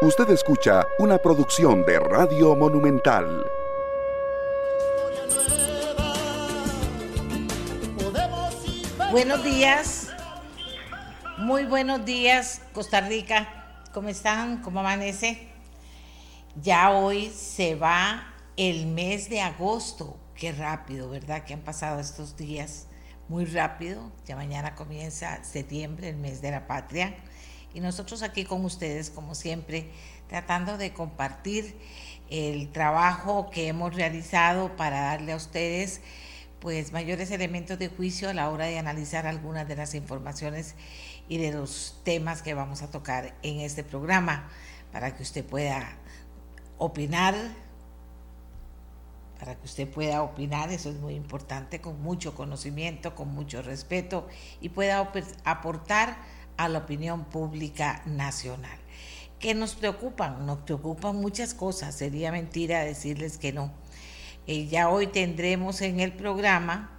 Usted escucha una producción de Radio Monumental. Buenos días, muy buenos días Costa Rica, ¿cómo están? ¿Cómo amanece? Ya hoy se va el mes de agosto, qué rápido, ¿verdad? Que han pasado estos días muy rápido, ya mañana comienza septiembre, el mes de la patria y nosotros aquí con ustedes, como siempre, tratando de compartir el trabajo que hemos realizado para darle a ustedes pues mayores elementos de juicio a la hora de analizar algunas de las informaciones y de los temas que vamos a tocar en este programa para que usted pueda opinar para que usted pueda opinar, eso es muy importante, con mucho conocimiento, con mucho respeto y pueda aportar a la opinión pública nacional. ¿Qué nos preocupan? Nos preocupan muchas cosas, sería mentira decirles que no. Eh, ya hoy tendremos en el programa,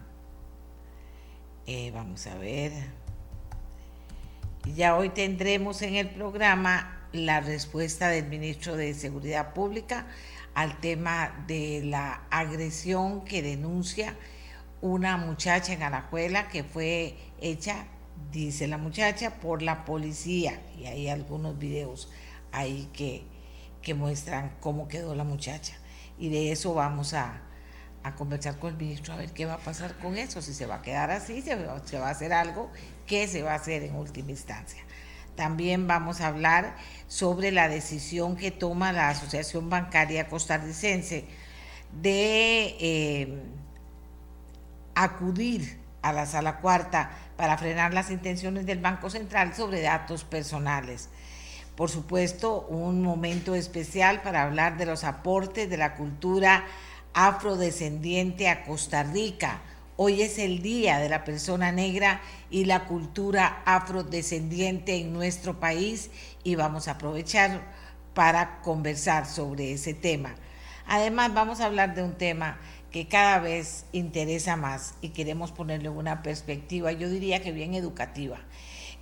eh, vamos a ver, ya hoy tendremos en el programa la respuesta del ministro de Seguridad Pública al tema de la agresión que denuncia una muchacha en Alajuela que fue hecha dice la muchacha, por la policía. Y hay algunos videos ahí que, que muestran cómo quedó la muchacha. Y de eso vamos a, a, conversar con el ministro a ver qué va a pasar con eso, si se va a quedar así, se va, se va a hacer algo, qué se va a hacer en última instancia. También vamos a hablar sobre la decisión que toma la Asociación Bancaria Costarricense de eh, acudir a la sala cuarta para frenar las intenciones del Banco Central sobre datos personales. Por supuesto, un momento especial para hablar de los aportes de la cultura afrodescendiente a Costa Rica. Hoy es el Día de la Persona Negra y la cultura afrodescendiente en nuestro país y vamos a aprovechar para conversar sobre ese tema. Además, vamos a hablar de un tema que cada vez interesa más y queremos ponerle una perspectiva, yo diría que bien educativa,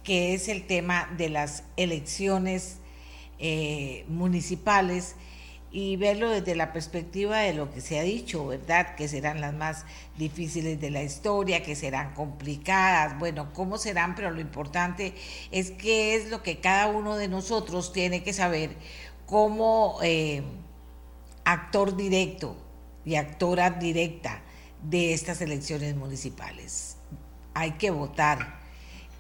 que es el tema de las elecciones eh, municipales y verlo desde la perspectiva de lo que se ha dicho, ¿verdad? Que serán las más difíciles de la historia, que serán complicadas, bueno, cómo serán, pero lo importante es qué es lo que cada uno de nosotros tiene que saber como eh, actor directo y actora directa de estas elecciones municipales. Hay que votar.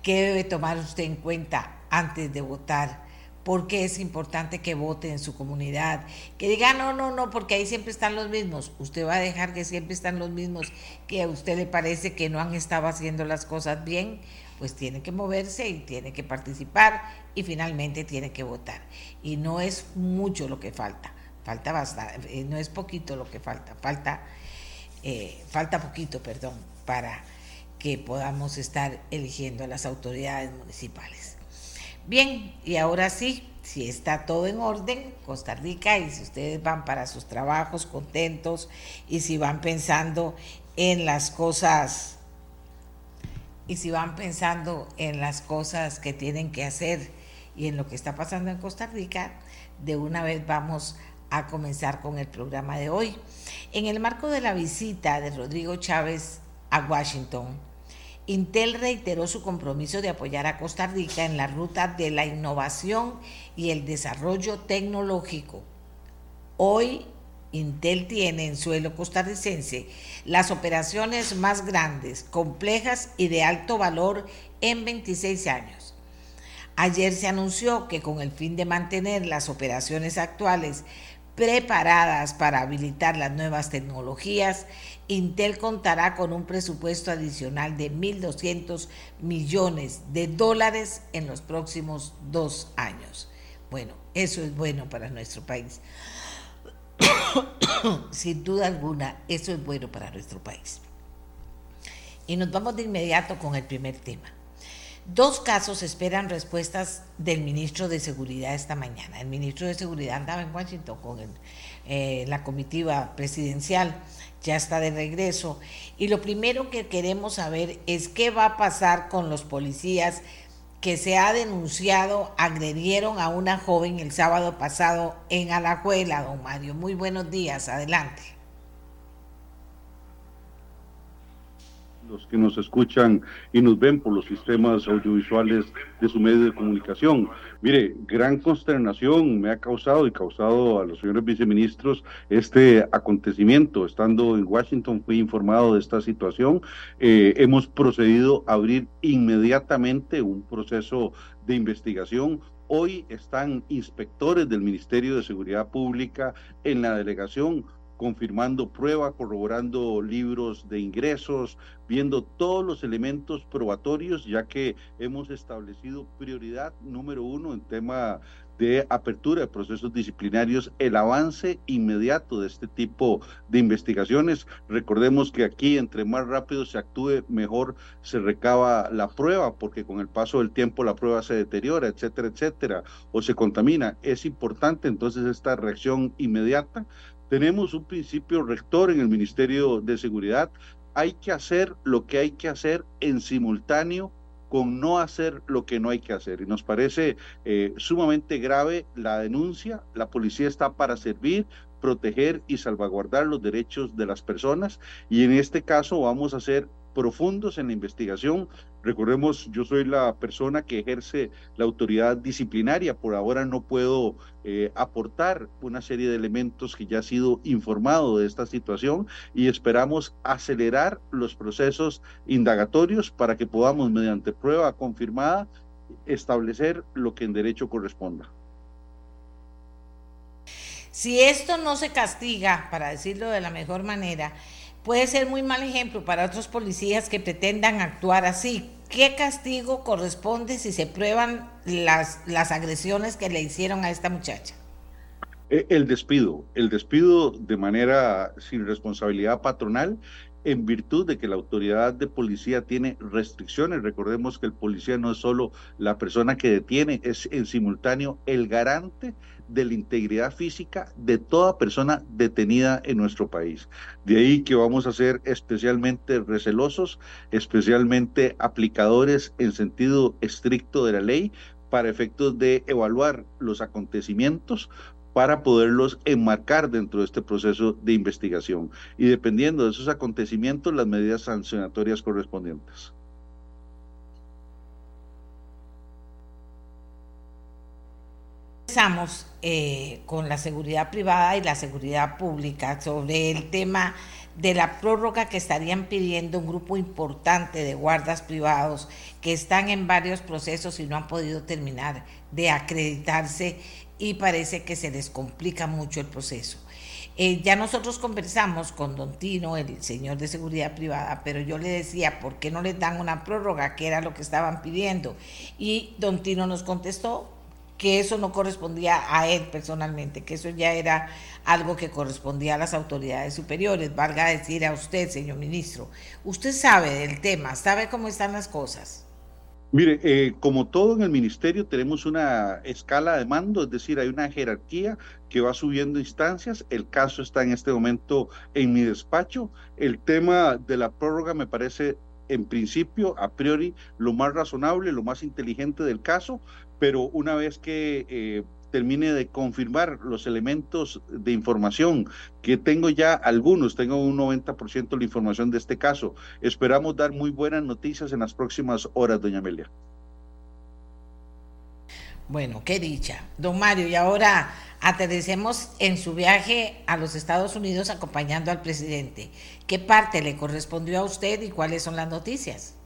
¿Qué debe tomar usted en cuenta antes de votar? ¿Por qué es importante que vote en su comunidad? Que diga, no, no, no, porque ahí siempre están los mismos. Usted va a dejar que siempre están los mismos, que a usted le parece que no han estado haciendo las cosas bien, pues tiene que moverse y tiene que participar y finalmente tiene que votar. Y no es mucho lo que falta falta bastante, eh, no es poquito lo que falta, falta, eh, falta poquito, perdón, para que podamos estar eligiendo a las autoridades municipales. Bien, y ahora sí, si está todo en orden, Costa Rica, y si ustedes van para sus trabajos contentos, y si van pensando en las cosas, y si van pensando en las cosas que tienen que hacer y en lo que está pasando en Costa Rica, de una vez vamos a comenzar con el programa de hoy. En el marco de la visita de Rodrigo Chávez a Washington, Intel reiteró su compromiso de apoyar a Costa Rica en la ruta de la innovación y el desarrollo tecnológico. Hoy, Intel tiene en suelo costarricense las operaciones más grandes, complejas y de alto valor en 26 años. Ayer se anunció que con el fin de mantener las operaciones actuales preparadas para habilitar las nuevas tecnologías, Intel contará con un presupuesto adicional de 1.200 millones de dólares en los próximos dos años. Bueno, eso es bueno para nuestro país. Sin duda alguna, eso es bueno para nuestro país. Y nos vamos de inmediato con el primer tema. Dos casos esperan respuestas del ministro de Seguridad esta mañana. El ministro de Seguridad andaba en Washington con eh, la comitiva presidencial, ya está de regreso. Y lo primero que queremos saber es qué va a pasar con los policías que se ha denunciado agredieron a una joven el sábado pasado en Alajuela, don Mario. Muy buenos días, adelante. Los que nos escuchan y nos ven por los sistemas audiovisuales de su medio de comunicación. Mire, gran consternación me ha causado y causado a los señores viceministros este acontecimiento. Estando en Washington fui informado de esta situación. Eh, hemos procedido a abrir inmediatamente un proceso de investigación Hoy están inspectores del Ministerio de Seguridad Pública en la delegación confirmando prueba, corroborando libros de ingresos, viendo todos los elementos probatorios, ya que hemos establecido prioridad número uno en tema de apertura de procesos disciplinarios, el avance inmediato de este tipo de investigaciones. Recordemos que aquí, entre más rápido se actúe, mejor se recaba la prueba, porque con el paso del tiempo la prueba se deteriora, etcétera, etcétera, o se contamina. Es importante entonces esta reacción inmediata. Tenemos un principio rector en el Ministerio de Seguridad. Hay que hacer lo que hay que hacer en simultáneo con no hacer lo que no hay que hacer. Y nos parece eh, sumamente grave la denuncia. La policía está para servir, proteger y salvaguardar los derechos de las personas. Y en este caso vamos a hacer profundos en la investigación. Recordemos, yo soy la persona que ejerce la autoridad disciplinaria. Por ahora no puedo eh, aportar una serie de elementos que ya ha sido informado de esta situación y esperamos acelerar los procesos indagatorios para que podamos, mediante prueba confirmada, establecer lo que en derecho corresponda. Si esto no se castiga, para decirlo de la mejor manera, puede ser muy mal ejemplo para otros policías que pretendan actuar así. ¿Qué castigo corresponde si se prueban las, las agresiones que le hicieron a esta muchacha? Eh, el despido, el despido de manera sin responsabilidad patronal en virtud de que la autoridad de policía tiene restricciones. Recordemos que el policía no es solo la persona que detiene, es en simultáneo el garante de la integridad física de toda persona detenida en nuestro país. De ahí que vamos a ser especialmente recelosos, especialmente aplicadores en sentido estricto de la ley para efectos de evaluar los acontecimientos para poderlos enmarcar dentro de este proceso de investigación y dependiendo de esos acontecimientos las medidas sancionatorias correspondientes. Eh, con la seguridad privada y la seguridad pública sobre el tema de la prórroga que estarían pidiendo un grupo importante de guardas privados que están en varios procesos y no han podido terminar de acreditarse y parece que se les complica mucho el proceso. Eh, ya nosotros conversamos con Don Tino, el señor de seguridad privada, pero yo le decía, ¿por qué no les dan una prórroga? que era lo que estaban pidiendo? Y Don Tino nos contestó, que eso no correspondía a él personalmente, que eso ya era algo que correspondía a las autoridades superiores, valga decir a usted, señor ministro. Usted sabe del tema, sabe cómo están las cosas. Mire, eh, como todo en el ministerio tenemos una escala de mando, es decir, hay una jerarquía que va subiendo instancias. El caso está en este momento en mi despacho. El tema de la prórroga me parece en principio, a priori, lo más razonable, lo más inteligente del caso, pero una vez que eh, termine de confirmar los elementos de información, que tengo ya algunos, tengo un 90% de la información de este caso, esperamos dar muy buenas noticias en las próximas horas, doña Amelia. Bueno, qué dicha. Don Mario, y ahora aterricemos en su viaje a los Estados Unidos acompañando al presidente. ¿Qué parte le correspondió a usted y cuáles son las noticias?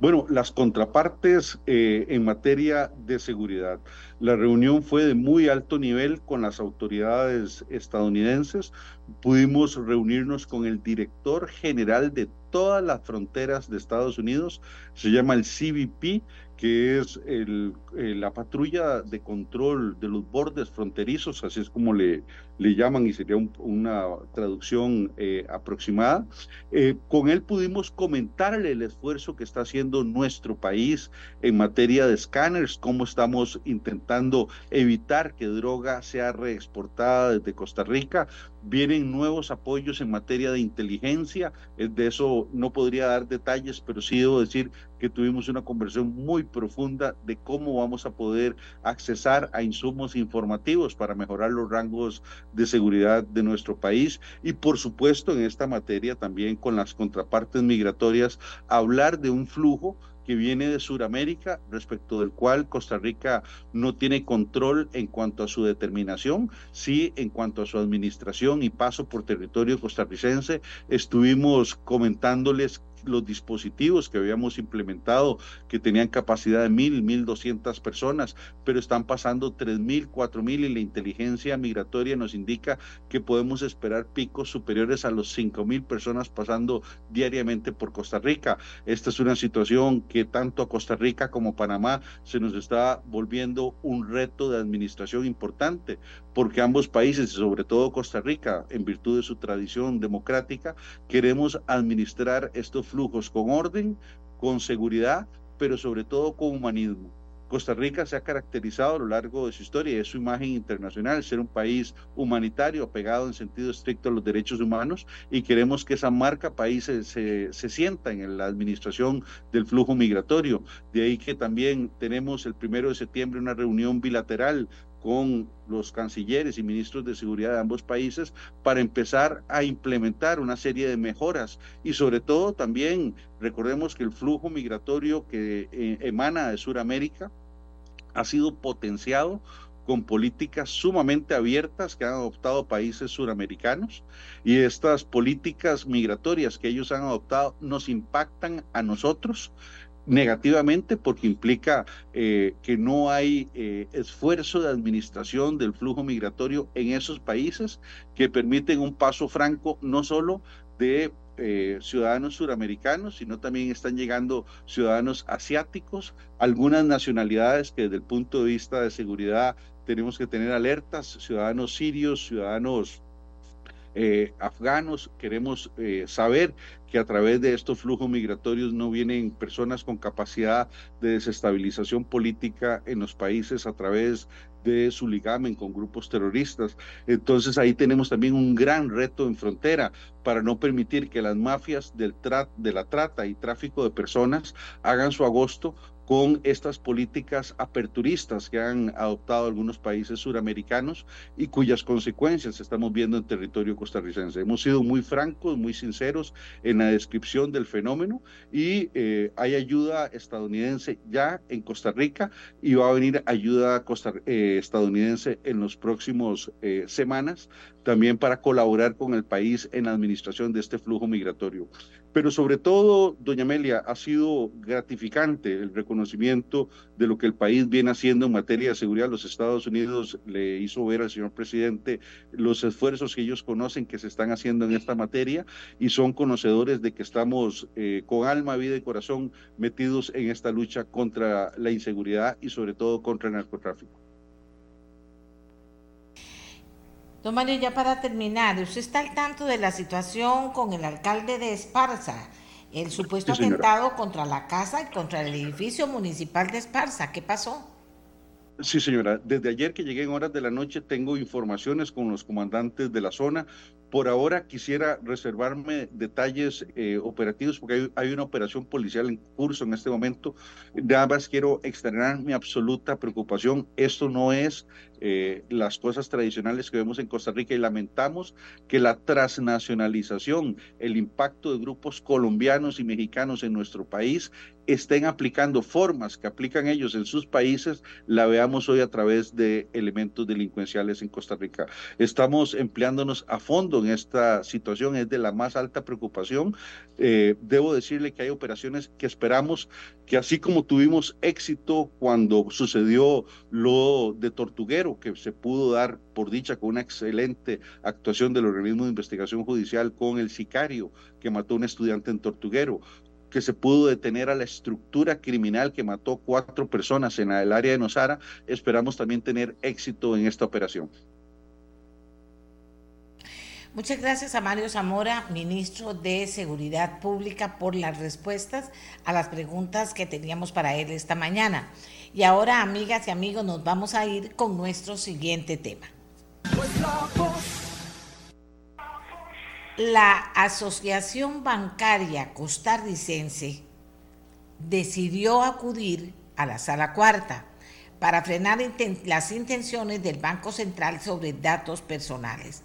Bueno, las contrapartes eh, en materia de seguridad. La reunión fue de muy alto nivel con las autoridades estadounidenses. Pudimos reunirnos con el director general de todas las fronteras de Estados Unidos. Se llama el CBP, que es el, eh, la patrulla de control de los bordes fronterizos, así es como le, le llaman y sería una traducción eh, aproximada. Eh, con él pudimos comentarle el esfuerzo que está haciendo nuestro país en materia de escáneres, cómo estamos intentando evitar que droga sea reexportada desde Costa Rica. Vienen vienen nuevos apoyos en materia de inteligencia. Eh, de eso no podría dar detalles, pero sí debo decir que tuvimos una conversación muy profunda de cómo vamos a poder accesar a insumos informativos para mejorar los rangos de seguridad de nuestro país y por supuesto en esta materia también con las contrapartes migratorias hablar de un flujo que viene de Sudamérica, respecto del cual Costa Rica no tiene control en cuanto a su determinación, sí en cuanto a su administración y paso por territorio costarricense. Estuvimos comentándoles los dispositivos que habíamos implementado, que tenían capacidad de mil, mil doscientas personas, pero están pasando tres mil, cuatro mil y la inteligencia migratoria nos indica que podemos esperar picos superiores a los cinco mil personas pasando diariamente por Costa Rica. Esta es una situación que tanto a Costa Rica como Panamá se nos está volviendo un reto de administración importante, porque ambos países, sobre todo Costa Rica, en virtud de su tradición democrática, queremos administrar estos flujos con orden, con seguridad, pero sobre todo con humanismo. Costa Rica se ha caracterizado a lo largo de su historia y de su imagen internacional, ser un país humanitario, apegado en sentido estricto a los derechos humanos, y queremos que esa marca país se, se, sienta en la administración del flujo migratorio. De ahí que también tenemos el primero de septiembre una reunión bilateral con los cancilleres y ministros de seguridad de ambos países para empezar a implementar una serie de mejoras. Y sobre todo también recordemos que el flujo migratorio que eh, emana de Sudamérica ha sido potenciado con políticas sumamente abiertas que han adoptado países suramericanos. Y estas políticas migratorias que ellos han adoptado nos impactan a nosotros negativamente porque implica eh, que no hay eh, esfuerzo de administración del flujo migratorio en esos países que permiten un paso franco no solo de eh, ciudadanos suramericanos, sino también están llegando ciudadanos asiáticos, algunas nacionalidades que desde el punto de vista de seguridad tenemos que tener alertas, ciudadanos sirios, ciudadanos eh, afganos, queremos eh, saber que a través de estos flujos migratorios no vienen personas con capacidad de desestabilización política en los países a través de su ligamen con grupos terroristas. Entonces ahí tenemos también un gran reto en frontera para no permitir que las mafias del de la trata y tráfico de personas hagan su agosto con estas políticas aperturistas que han adoptado algunos países suramericanos y cuyas consecuencias estamos viendo en territorio costarricense. Hemos sido muy francos, muy sinceros en la descripción del fenómeno y eh, hay ayuda estadounidense ya en Costa Rica y va a venir ayuda eh, estadounidense en los próximos eh, semanas también para colaborar con el país en la administración de este flujo migratorio. Pero sobre todo, doña Amelia, ha sido gratificante el reconocimiento de lo que el país viene haciendo en materia de seguridad. Los Estados Unidos le hizo ver al señor presidente los esfuerzos que ellos conocen que se están haciendo en esta materia y son conocedores de que estamos eh, con alma, vida y corazón metidos en esta lucha contra la inseguridad y sobre todo contra el narcotráfico. Don Mario, ya para terminar, ¿usted está al tanto de la situación con el alcalde de Esparza? El supuesto atentado contra la casa y contra el edificio municipal de Esparza. ¿Qué pasó? Sí, señora. Desde ayer que llegué en horas de la noche tengo informaciones con los comandantes de la zona. Por ahora quisiera reservarme detalles eh, operativos porque hay, una operación policial en curso en este momento. Nada más quiero externar mi absoluta preocupación. Esto no es eh, las cosas tradicionales que vemos en Costa Rica y lamentamos que la transnacionalización, el impacto de grupos colombianos y mexicanos en nuestro país estén aplicando formas que aplican ellos en sus países, la veamos hoy a través de elementos delincuenciales en Costa Rica. Estamos empleándonos a fondo en esta situación, es de la más alta preocupación. Eh, debo decirle que hay operaciones que esperamos que así como tuvimos éxito cuando sucedió lo de Tortuguero, que se pudo dar por dicha con una excelente actuación del organismo de investigación judicial con el sicario que mató a un estudiante en Tortuguero, que se pudo detener a la estructura criminal que mató cuatro personas en el área de Nosara, esperamos también tener éxito en esta operación. Muchas gracias a Mario Zamora, ministro de Seguridad Pública, por las respuestas a las preguntas que teníamos para él esta mañana. Y ahora, amigas y amigos, nos vamos a ir con nuestro siguiente tema. La Asociación Bancaria Costarricense decidió acudir a la sala cuarta para frenar las intenciones del Banco Central sobre datos personales.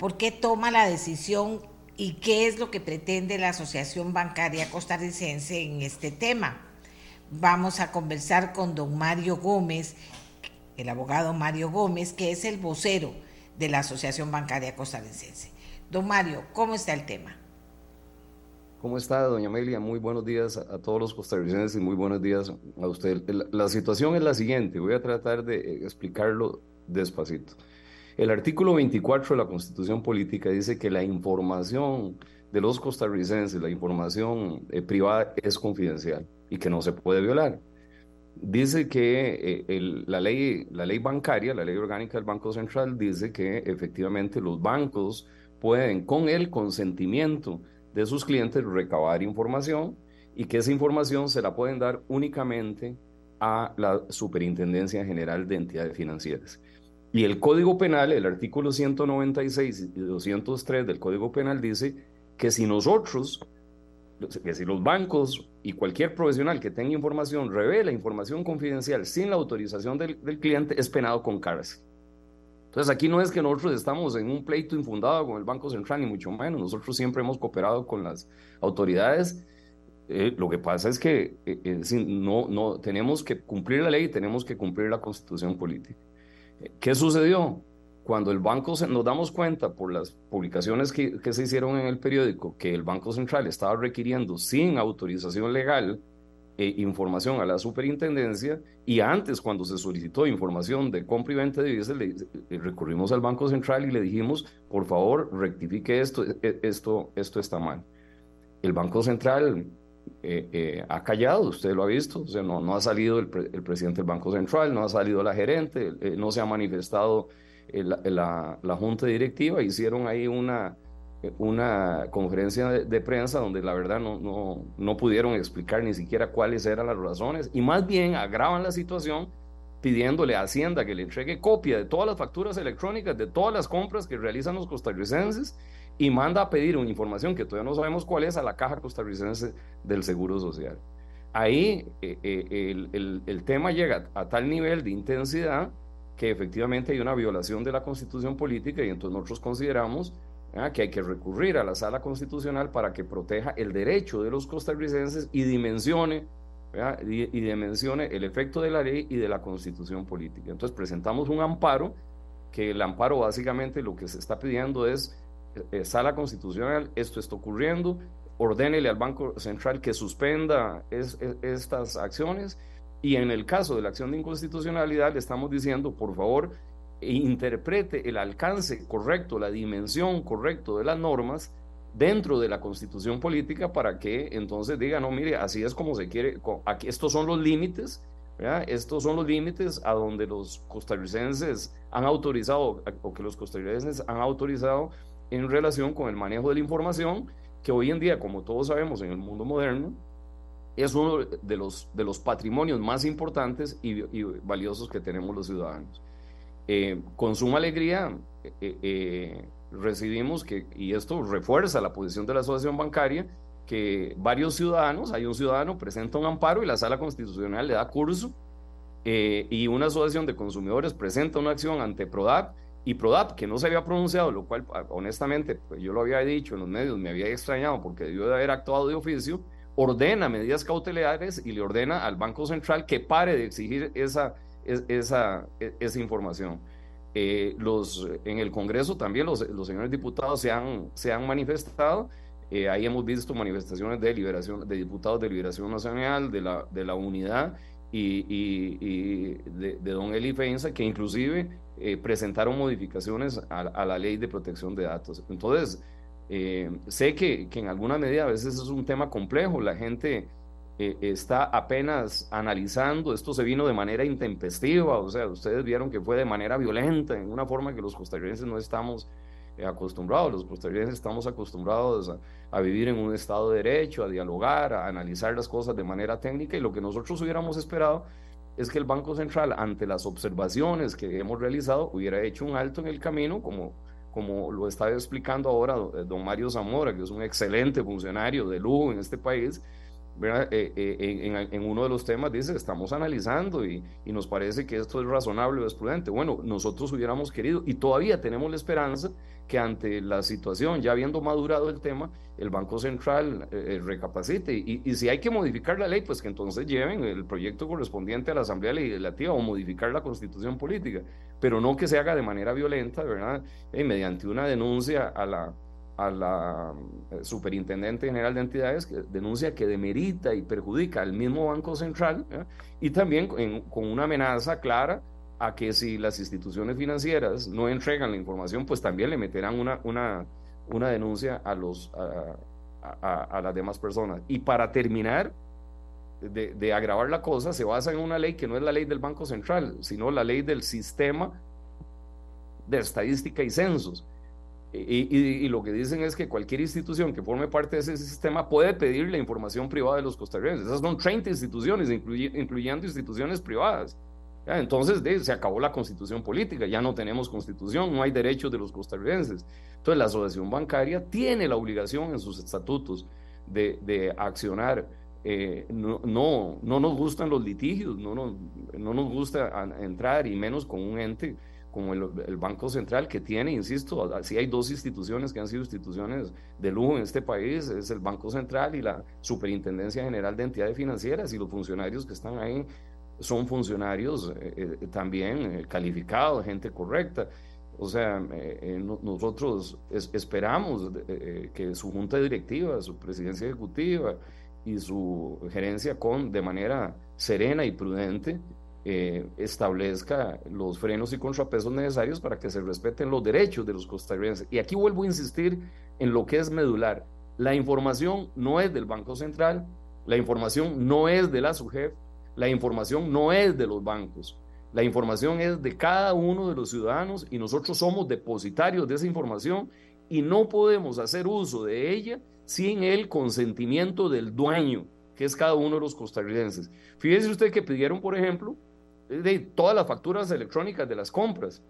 ¿Por qué toma la decisión y qué es lo que pretende la Asociación Bancaria Costarricense en este tema? Vamos a conversar con don Mario Gómez, el abogado Mario Gómez, que es el vocero de la Asociación Bancaria Costarricense. Don Mario, ¿cómo está el tema? ¿Cómo está, doña Amelia? Muy buenos días a, todos los costarricenses y muy buenos días a usted. La, situación es la siguiente, voy a tratar de eh, explicarlo despacito. El artículo 24 de la Constitución Política dice que la información de los costarricenses, la información eh, privada es confidencial y que no se puede violar. Dice que eh, la, ley, la ley bancaria, la ley orgánica del Banco Central, dice que efectivamente los bancos pueden, con el consentimiento de sus clientes, recabar información y que esa información se la pueden dar únicamente a la Superintendencia General de Entidades Financieras. Y el Código Penal, el artículo 196 y 203 del Código Penal dice que si nosotros, que si los bancos y cualquier profesional que tenga información revela información confidencial sin la autorización del, del cliente, es penado con cárcel. Entonces aquí no es que nosotros estamos en un pleito infundado con el Banco Central, ni mucho menos. Nosotros siempre hemos cooperado con las autoridades. Eh, lo que pasa es que eh, eh, no, no, tenemos que cumplir la ley, tenemos que cumplir la constitución política. ¿Qué sucedió? Cuando el Banco, nos damos cuenta por las publicaciones que, que se hicieron en el periódico que el Banco Central estaba requiriendo sin autorización legal eh, información a la superintendencia y antes cuando se solicitó información de compra y venta de divisas le, recurrimos al Banco Central y le dijimos por favor rectifique esto, e, e, esto, esto está mal. El Banco Central eh, eh, ha callado, usted lo ha visto, o sea, no, no ha salido el, presidente del Banco Central, no ha salido la gerente, no se ha manifestado la, la Junta Directiva, hicieron ahí una una conferencia de, prensa donde la verdad no, no, no, pudieron explicar ni siquiera cuáles eran las razones y más bien agravan la situación pidiéndole a Hacienda que le entregue copia de todas las facturas electrónicas de todas las compras que realizan los costarricenses y manda a pedir una información que todavía no sabemos cuál es a la caja costarricense del Seguro Social. Ahí eh, eh, el, el, el tema llega a tal nivel de intensidad que efectivamente hay una violación de la constitución política y entonces nosotros consideramos que hay que recurrir a la sala constitucional para que proteja el derecho de los costarricenses y dimensione, y, dimensione el efecto de la ley y de la constitución política. Entonces presentamos un amparo, que el amparo básicamente lo que se está pidiendo es, eh, sala constitucional, esto está ocurriendo, ordénele al Banco Central que suspenda estas acciones y en el caso de la acción de inconstitucionalidad le estamos diciendo, por favor, interprete el alcance correcto, la dimensión correcta de las normas dentro de la constitución política para que entonces diga, no, mire, así es como se quiere, aquí estos son los límites, estos son los límites a donde los costarricenses han autorizado, o que los costarricenses han autorizado en relación con el manejo de la información, que hoy en día, como todos sabemos en el mundo moderno, es uno de los, de los patrimonios más importantes y valiosos que tenemos los ciudadanos. Eh, con suma alegría eh, eh, recibimos que, y esto refuerza la posición de la asociación bancaria, que varios ciudadanos, hay un ciudadano, presenta un amparo y la sala constitucional le da curso, y una asociación de consumidores presenta una acción ante PRODAP, y PRODAP, que no se había pronunciado, lo cual ah, honestamente pues, yo lo había dicho en los medios, me había extrañado porque debió de haber actuado de oficio, ordena medidas cautelares y le ordena al Banco Central que pare de exigir esa esa, e, esa información. Eh, los, en el Congreso también los, los señores diputados se han, se han manifestado. Eh, ahí hemos visto manifestaciones de liberación de diputados de Liberación Nacional, de la, de la Unidad y, y, de, don Eli Feinza, que inclusive eh, presentaron modificaciones a, la ley de protección de datos. Entonces, sé que, que en alguna medida a veces es un tema complejo. La gente eh, está apenas analizando, esto se vino de manera intempestiva, o sea, ustedes vieron que fue de manera violenta, en una forma que los costarricenses no estamos eh, acostumbrados, los costarricenses estamos acostumbrados a, vivir en un estado de derecho, a dialogar, a analizar las cosas de manera técnica y lo que nosotros hubiéramos esperado es que el Banco Central, ante las observaciones que hemos realizado, hubiera hecho un alto en el camino, como como lo está explicando ahora don Mario Zamora, que es un excelente funcionario de lujo en este país, eh, eh, en, uno de los temas dice, estamos analizando y, y, nos parece que esto es razonable o es prudente. Bueno, nosotros hubiéramos querido y todavía tenemos la esperanza que ante la situación, ya habiendo madurado el tema, el Banco Central eh, recapacite. Y, y, si hay que modificar la ley, pues que entonces lleven el proyecto correspondiente a la Asamblea Legislativa o modificar la constitución política, pero no que se haga de manera violenta, ¿verdad? mediante una denuncia a la a la eh, Superintendente General de Entidades que denuncia que demerita y perjudica al mismo Banco Central y también con una amenaza clara a que si las instituciones financieras no entregan la información, pues también le meterán una, una, una denuncia a, los, a, a, las demás personas. Y para terminar de, de agravar la cosa, se basa en una ley que no es la ley del Banco Central, sino la ley del sistema de estadística y censos y, lo que dicen es que cualquier institución que forme parte de ese sistema puede pedir la información privada de los costarricenses. Esas son 30 instituciones, incluyendo instituciones privadas. Entonces se acabó la constitución política, ya no tenemos constitución, no hay derechos de los costarricenses. Entonces la asociación bancaria tiene la obligación en sus estatutos de, accionar. Eh, no, no, no, nos gustan los litigios, no, no, no nos gusta entrar y menos con un ente como el, Banco Central, que tiene, insisto, si hay dos instituciones que han sido instituciones de lujo en este país, es el Banco Central y la Superintendencia General de Entidades Financieras, y los funcionarios que están ahí son funcionarios eh, eh, también eh, calificados, gente correcta. O sea, nosotros esperamos que su junta directiva, su presidencia ejecutiva y su gerencia con de manera serena y prudente eh, establezca los frenos y contrapesos necesarios para que se respeten los derechos de los costarricenses. Y aquí vuelvo a insistir en lo que es medular. La información no es del Banco Central, la información no es de la SUGEF, la información no es de los bancos. La información es de cada uno de los ciudadanos y nosotros somos depositarios de esa información y no podemos hacer uso de ella sin el consentimiento del dueño, que es cada uno de los costarricenses. Fíjese usted que pidieron, por ejemplo, de todas las facturas electrónicas de las compras.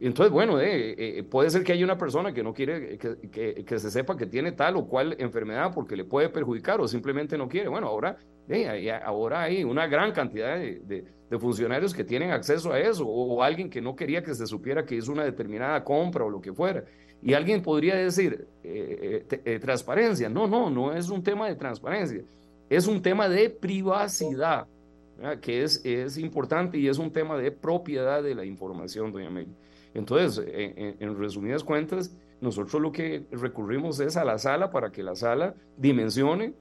Entonces, bueno, eh, eh, puede ser que haya una persona que no quiere que, se sepa que tiene tal o cual enfermedad porque le puede perjudicar o simplemente no quiere. Bueno, ahora, ahora hay una gran cantidad de, funcionarios que tienen acceso a eso o, alguien que no quería que se supiera que hizo una determinada compra o lo que fuera. Y alguien podría decir, eh, transparencia. No, no, no es un tema de transparencia, es un tema de privacidad que es, es importante y es un tema de propiedad de la información, doña Meli. Entonces, en, resumidas cuentas, nosotros lo que recurrimos es a la sala para que la sala dimensione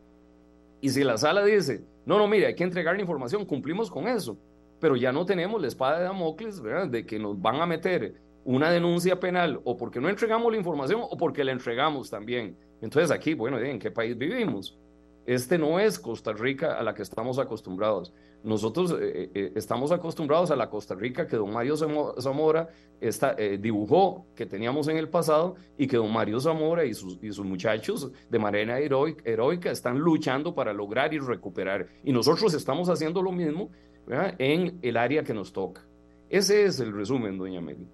y si la sala dice, no, no, mire, hay que entregar la información, cumplimos con eso, pero ya no tenemos la espada de Damocles, ¿verdad? De que nos van a meter una denuncia penal o porque no entregamos la información o porque la entregamos también. Entonces aquí, bueno, ¿en qué país vivimos? Este no es Costa Rica a la que estamos acostumbrados. Nosotros eh, eh, eh, estamos acostumbrados a la Costa Rica que don Mario Zamora está, dibujó que teníamos en el pasado y que don Mario Zamora y sus, y muchachos de manera heroica, heroica, están luchando para lograr y recuperar. Y nosotros estamos haciendo lo mismo en el área que nos toca. Ese es el resumen, doña Meli.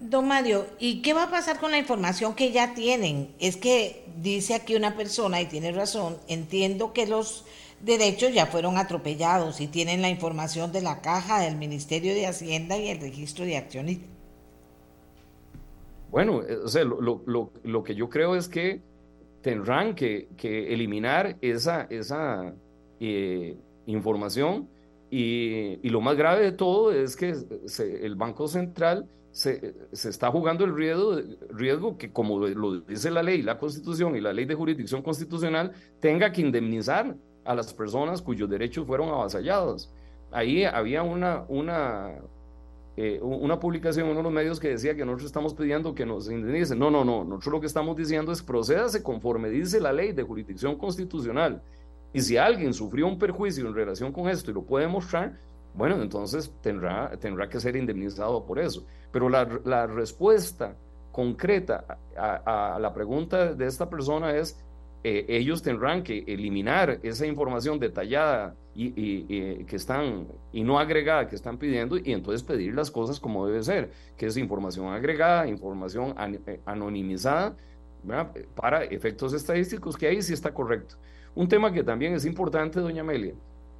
Don Mario, ¿y qué va a pasar con la información que ya tienen? Es que dice aquí una persona, y tiene razón, entiendo que los derechos ya fueron atropellados y tienen la información de la caja del Ministerio de Hacienda y el registro de acciones. Bueno, eh, o sea, lo, que yo creo es que tendrán que, eliminar esa, esa eh, información y, lo más grave de todo es que el Banco Central se, está jugando el riesgo, riesgo que, como lo dice la ley, la constitución y la ley de jurisdicción constitucional, tenga que indemnizar a las personas cuyos derechos fueron avasallados. Ahí había una, una, eh, una publicación uno de los medios que decía que nosotros estamos pidiendo que nos indemnicen. No, no, no. Nosotros lo que estamos diciendo es procédase conforme dice la ley de jurisdicción constitucional. Y si alguien sufrió un perjuicio en relación con esto y lo puede mostrar, bueno, entonces tendrá, tendrá que ser indemnizado por eso. Pero la, respuesta concreta a, la pregunta de esta persona es, eh, ellos tendrán que eliminar esa información detallada y, que están y no agregada que están pidiendo y entonces pedir las cosas como debe ser, que es información agregada, información eh, anonimizada para efectos estadísticos, que ahí sí está correcto. Un tema que también es importante, doña Amelia,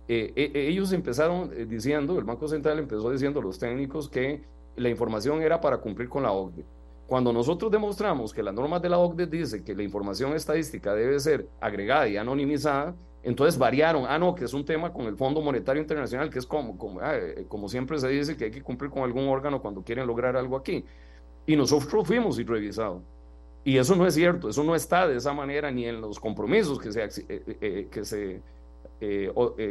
eh, ellos empezaron diciendo, el Banco Central empezó diciendo a los técnicos que la información era para cumplir con la OCDE. Cuando nosotros demostramos que las normas de la OCDE dice que la información estadística debe ser agregada y anonimizada, entonces variaron. Ah, no, que es un tema con el Fondo Monetario Internacional, que es como, como, ah, eh, como siempre se dice que hay que cumplir con algún órgano cuando quieren lograr algo aquí. Y nosotros fuimos y revisado. Y eso no es cierto, eso no está de esa manera ni en los compromisos que se, eh, eh, que se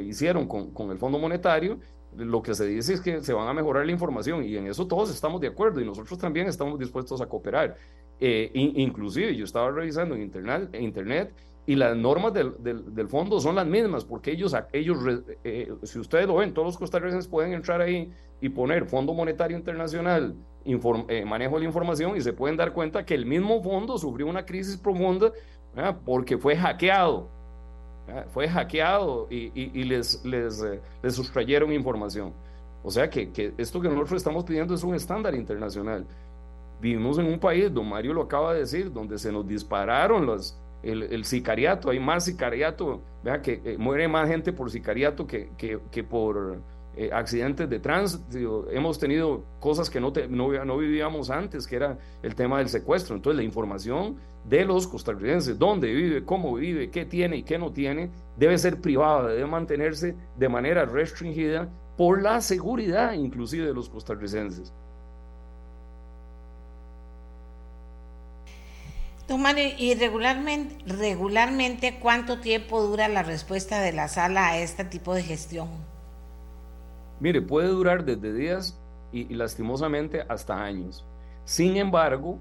hicieron con, con el Fondo Monetario, lo que se dice es que se van a mejorar la información y en eso todos estamos de acuerdo y nosotros también estamos dispuestos a cooperar. Eh, inclusive yo estaba revisando en internet, y las normas del, del, fondo son las mismas porque ellos, ellos eh, si ustedes lo ven, todos los costarricenses pueden entrar ahí y poner Fondo Monetario Internacional, eh, manejo de la información y se pueden dar cuenta que el mismo fondo sufrió una crisis profunda porque fue hackeado fue hackeado y, les, les, eh, les, sustrayeron información. O sea que, que, esto que nosotros estamos pidiendo es un estándar internacional. Vivimos en un país, don Mario lo acaba de decir, donde se nos dispararon los, el, sicariato, hay más sicariato, vea que eh, muere más gente por sicariato que, que, que por eh, accidentes de tránsito, hemos tenido cosas que no, no, no, vivíamos antes, que era el tema del secuestro. Entonces la información de los costarricenses, dónde vive, cómo vive, qué tiene y qué no tiene, debe ser privada, debe mantenerse de manera restringida por la seguridad inclusive de los costarricenses. y regularmente, regularmente, ¿cuánto tiempo dura la respuesta de la sala a este tipo de gestión? Mire, puede durar desde días y, lastimosamente hasta años. Sin embargo,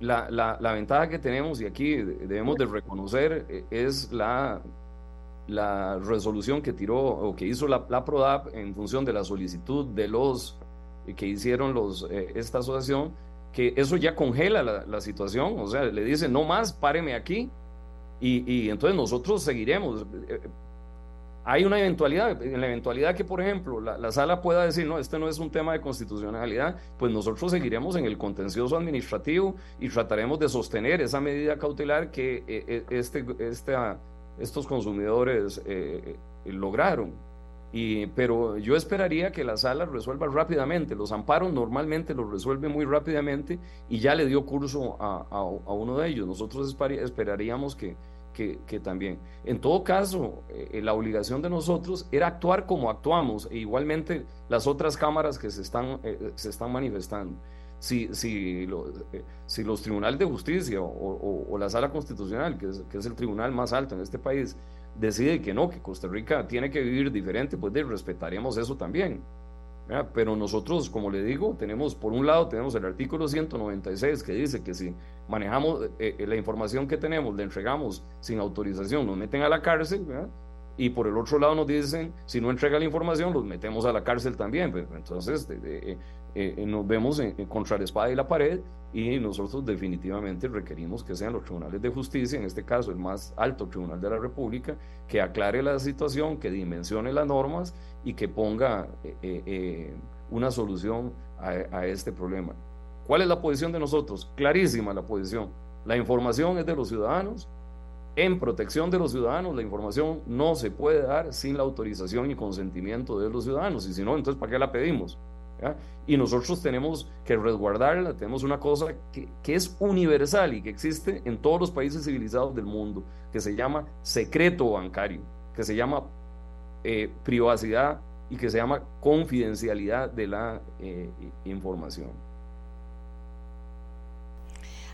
la, la, ventaja que tenemos, y aquí debemos de reconocer, eh, es la, la resolución que tiró o que hizo la, la PRODAP en función de la solicitud de los eh, que hicieron los, eh, esta asociación, que eso ya congela la, la, situación, o sea, le dice, no más, páreme aquí, y, y entonces nosotros seguiremos hay una eventualidad, en la eventualidad que, por ejemplo, la, sala pueda decir, no, este no es un tema de constitucionalidad, pues nosotros seguiremos en el contencioso administrativo y trataremos de sostener esa medida cautelar que eh, eh, este, estos consumidores eh, lograron. Y, pero yo esperaría que la sala resuelva rápidamente. Los amparos normalmente los resuelve muy rápidamente y ya le dio curso a, a, a uno de ellos. Nosotros esperaríamos que, que, también. En todo caso, eh, la obligación de nosotros era actuar como actuamos, e igualmente las otras cámaras que se están, eh, se están manifestando. Si, si, eh, los tribunales de justicia o, la sala constitucional, que es, que es, el tribunal más alto en este país, decide que no, que Costa Rica tiene que vivir diferente, pues respetaremos eso también. Pero nosotros, como le digo, tenemos, por un lado, tenemos el artículo 196 que dice que si manejamos eh, eh, la información que tenemos, le entregamos sin autorización, nos meten a la cárcel, y por el otro lado nos dicen, si no entrega la información, los metemos a la cárcel también. Pues, entonces, eh, nos vemos en, contra la espada y la pared y nosotros definitivamente requerimos que sean los tribunales de justicia, en este caso el más alto tribunal de la República, que aclare la situación, que dimensione las normas y que ponga eh, eh, eh, una solución a, este problema. ¿Cuál es la posición de nosotros? Clarísima la posición. La información es de los ciudadanos. En protección de los ciudadanos, la información no se puede dar sin la autorización y consentimiento de los ciudadanos. Y si no, entonces, ¿para qué la pedimos? Y nosotros tenemos que resguardarla, tenemos una cosa que, que, es universal y que existe en todos los países civilizados del mundo, que se llama secreto bancario, que se llama eh, privacidad y que se llama confidencialidad de la eh, información.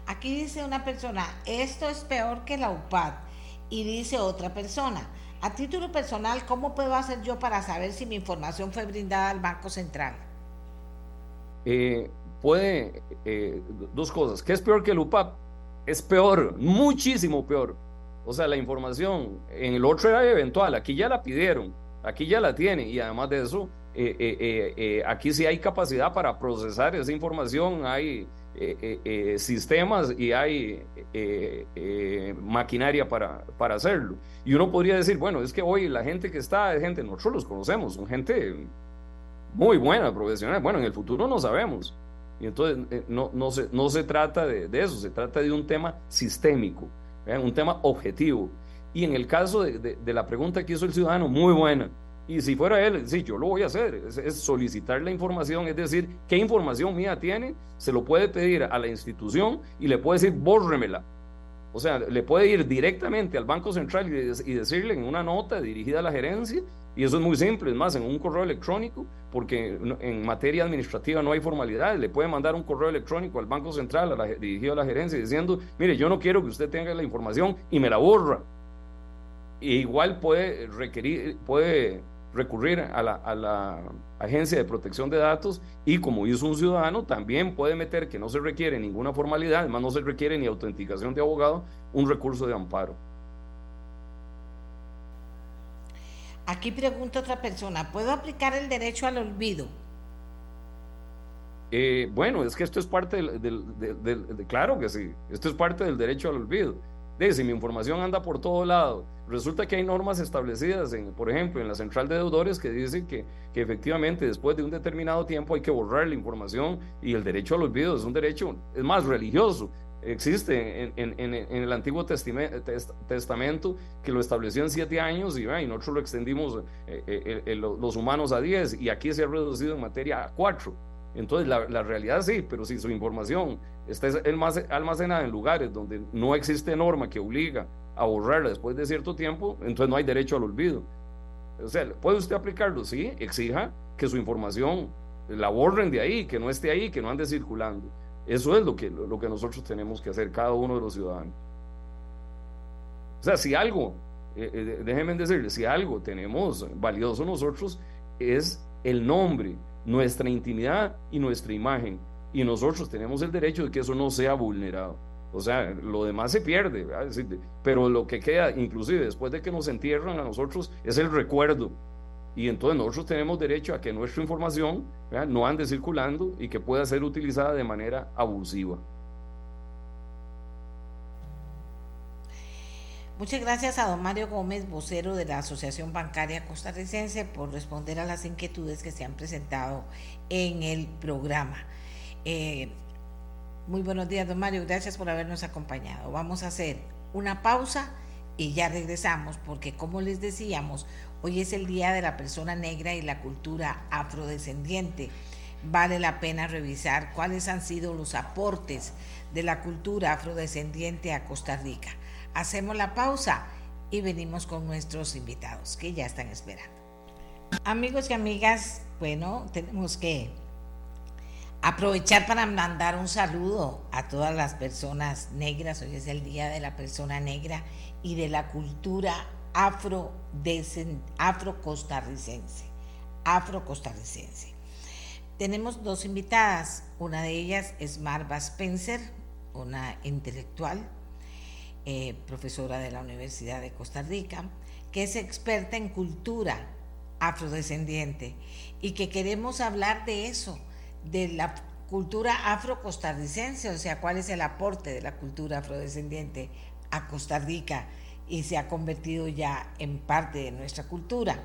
Aquí dice una persona, esto es peor que la UPAD. Y dice otra persona, a título personal, ¿cómo puedo hacer yo para saber si mi información fue brindada al Banco Central? Eh, puede, dos cosas, ¿qué es peor que el UPAD? Es peor, muchísimo peor. O sea, la información en el otro era eventual, aquí ya la pidieron, aquí ya la tienen y además de eso, eh, eh, eh, aquí sí hay capacidad para procesar esa información, hay sistemas y hay maquinaria para, para hacerlo. Y uno podría decir, bueno, es que hoy la gente que está es gente, nosotros los conocemos, son gente muy buena, profesional. Bueno, en el futuro no sabemos. Y entonces no, no, se, no se trata de, de eso, se trata de un tema sistémico, un tema objetivo. Y en el caso de, de, la pregunta que hizo el ciudadano, muy buena. Y si fuera él, sí, yo lo voy a hacer, es, solicitar la información, es decir, qué información mía tiene, se lo puede pedir a la institución y le puede decir, bórremela. O sea, le puede ir directamente al Banco Central y, decirle en una nota dirigida a la gerencia, y eso es muy simple, es más, en un correo electrónico, porque en materia administrativa no hay formalidades, le puede mandar un correo electrónico al Banco Central, dirigido a la gerencia, diciendo, mire, yo no quiero que usted tenga la información y me la borra igual puede requerir, puede recurrir a la, a la, Agencia de Protección de Datos y como hizo un ciudadano, también puede meter que no se requiere ninguna formalidad, además no se requiere ni autenticación de abogado, un recurso de amparo. Aquí pregunta otra persona, ¿puedo aplicar el derecho al olvido? Eh, bueno, es que esto es parte del, del, claro que sí, esto es parte del derecho al olvido de si mi información anda por todo lado, resulta que hay normas establecidas, por ejemplo, en la central de deudores que dicen que, que efectivamente después de un determinado tiempo hay que borrar la información y el derecho al olvido es un derecho, es más religioso. Existe en, en, en, el Antiguo Testamento que lo estableció en siete años y, y nosotros lo extendimos eh, eh, los humanos a diez y aquí se ha reducido en materia a cuatro. Entonces, la, la, realidad sí, pero si su información está almacenada en lugares donde no existe norma que obliga a borrarla después de cierto tiempo, entonces no hay derecho al olvido. O sea, ¿puede usted aplicarlo? Sí, exija que su información la borren de ahí, que no esté ahí, que no ande circulando. Eso es lo que, lo que nosotros tenemos que hacer, cada uno de los ciudadanos. O sea, si algo, eh, eh, déjenme decirles, si algo tenemos valioso nosotros es el nombre, nuestra intimidad y nuestra imagen. Y nosotros tenemos el derecho de que eso no sea vulnerado. O sea, lo demás se pierde, pero lo que queda, inclusive después de que nos entierran a nosotros, es el recuerdo. Y entonces nosotros tenemos derecho a que nuestra información no ande circulando y que pueda ser utilizada de manera abusiva. Muchas gracias a don Mario Gómez, vocero de la Asociación Bancaria Costarricense, por responder a las inquietudes que se han presentado en el programa. Eh, muy buenos días, don Mario, gracias por habernos acompañado. Vamos a hacer una pausa y ya regresamos, porque como les decíamos, hoy es el Día de la Persona Negra y la Cultura Afrodescendiente. Vale la pena revisar cuáles han sido los aportes de la cultura afrodescendiente a Costa Rica hacemos la pausa y venimos con nuestros invitados que ya están esperando. Amigos y amigas, bueno, tenemos que aprovechar para mandar un saludo a todas las personas negras. Hoy es el Día de la Persona Negra y de la cultura afro, afro costarricense. Afro costarricense. Tenemos dos invitadas. Una de ellas es Marva Spencer, una intelectual eh, profesora de la Universidad de Costa Rica, que es experta en cultura afrodescendiente y que queremos hablar de eso, de la cultura afro-costarricense, o sea, cuál es el aporte de la cultura afrodescendiente a Costa Rica y se ha convertido ya en parte de nuestra cultura.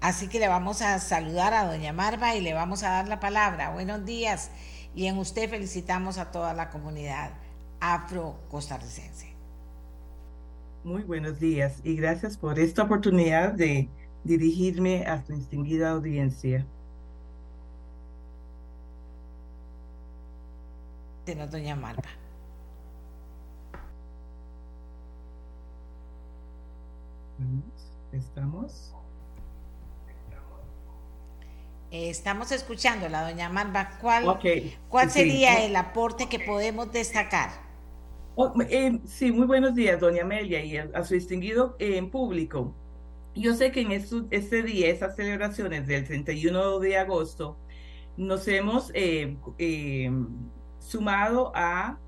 Así que le vamos a saludar a doña Marva y le vamos a dar la palabra. Buenos días y en usted felicitamos a toda la comunidad afro-costarricense. Muy buenos días y gracias por esta oportunidad de dirigirme a su distinguida audiencia. Tenemos doña Marva. ¿Estamos? Estamos escuchando la doña Marva. ¿Cuál, ¿cuál sería el aporte que podemos destacar? Oh, eh, sí, muy buenos días, doña Amelia, y a, su distinguido en eh, público. Yo sé que en este día, esas celebraciones del 31 de agosto, nos hemos eh, sumado a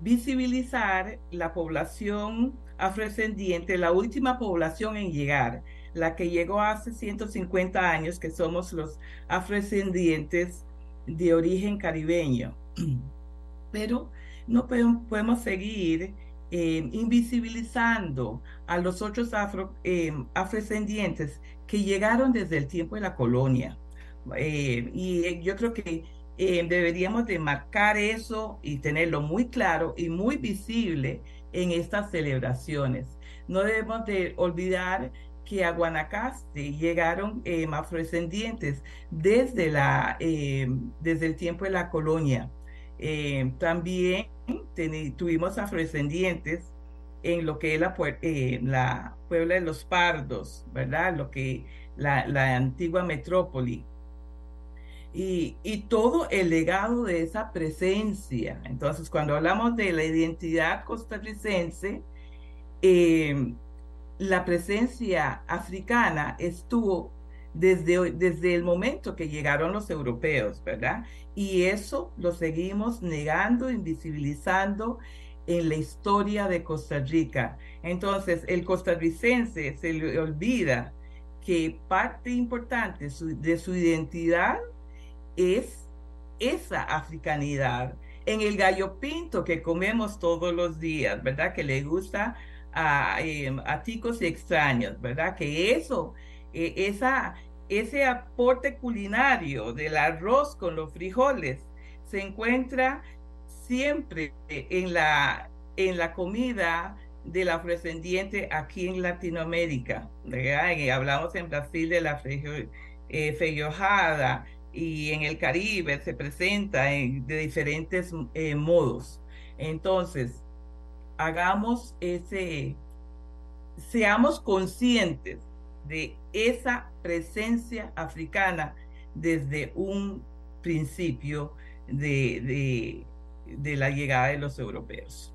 visibilizar la población afrodescendiente, la última población en llegar, la que llegó hace 150 años, que somos los afrodescendientes de origen caribeño Pero no podemos seguir eh, invisibilizando a los otros afro, eh, afrodescendientes que llegaron desde el tiempo de la colonia. Eh, y yo creo que deberíamos de marcar eso y tenerlo muy claro y muy visible en estas celebraciones. No debemos de olvidar que a Guanacaste llegaron afrodescendientes desde, la, desde el tiempo de la colonia. también tuvimos afrodescendientes en lo que es la, eh, la Puebla de los Pardos, ¿verdad? Lo que la, la antigua metrópoli. Y, todo el legado de esa presencia. Entonces, cuando hablamos de la identidad costarricense, eh, la presencia africana estuvo desde, desde el momento que llegaron los europeos, ¿verdad? Y eso lo seguimos negando, invisibilizando en la historia de Costa Rica. Entonces, el costarricense se le olvida que parte importante de su identidad es esa africanidad. En el gallo pinto que comemos todos los días, ¿verdad? Que le gusta a, eh, a ticos y extraños, ¿verdad? Que eso, eh, esa, ese aporte culinario del arroz con los frijoles se encuentra siempre en la, en la comida del afrodescendiente aquí en Latinoamérica. hablamos en Brasil de la feijoada eh, y en el Caribe se presenta de diferentes eh, modos. Entonces, hagamos ese, seamos conscientes de esa presencia africana desde un principio de, de, la llegada de los europeos.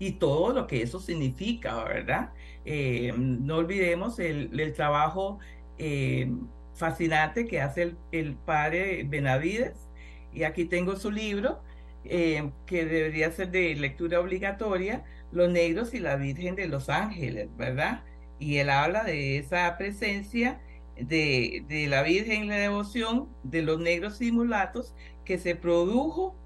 Y todo lo que eso significa, ¿verdad? Eh, no olvidemos el, el trabajo eh, fascinante que hace el, el, padre Benavides. Y aquí tengo su libro, eh, que debería ser de lectura obligatoria, Los Negros y la Virgen de los Ángeles, ¿verdad? y él habla de esa presencia de, de, la Virgen en la devoción de los negros y mulatos que se produjo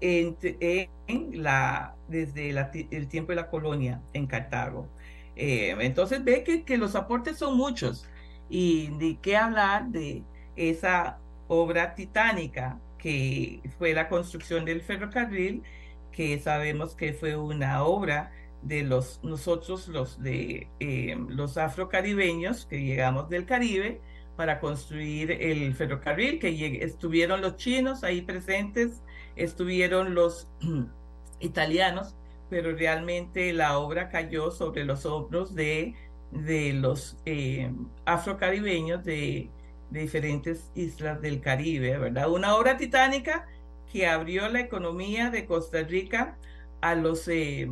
en, en la, desde el tiempo de la colonia en Cartago. Eh, entonces ve que, que, los aportes son muchos y de qué hablar de esa obra titánica que fue la construcción del ferrocarril, que sabemos que fue una obra de los nosotros los de eh, los afrocaribeños que llegamos del Caribe para construir el ferrocarril que estuvieron los chinos ahí presentes estuvieron los italianos pero realmente la obra cayó sobre los hombros de de los eh, afrocaribeños de, diferentes islas del Caribe verdad una obra titánica que abrió la economía de Costa Rica a los eh,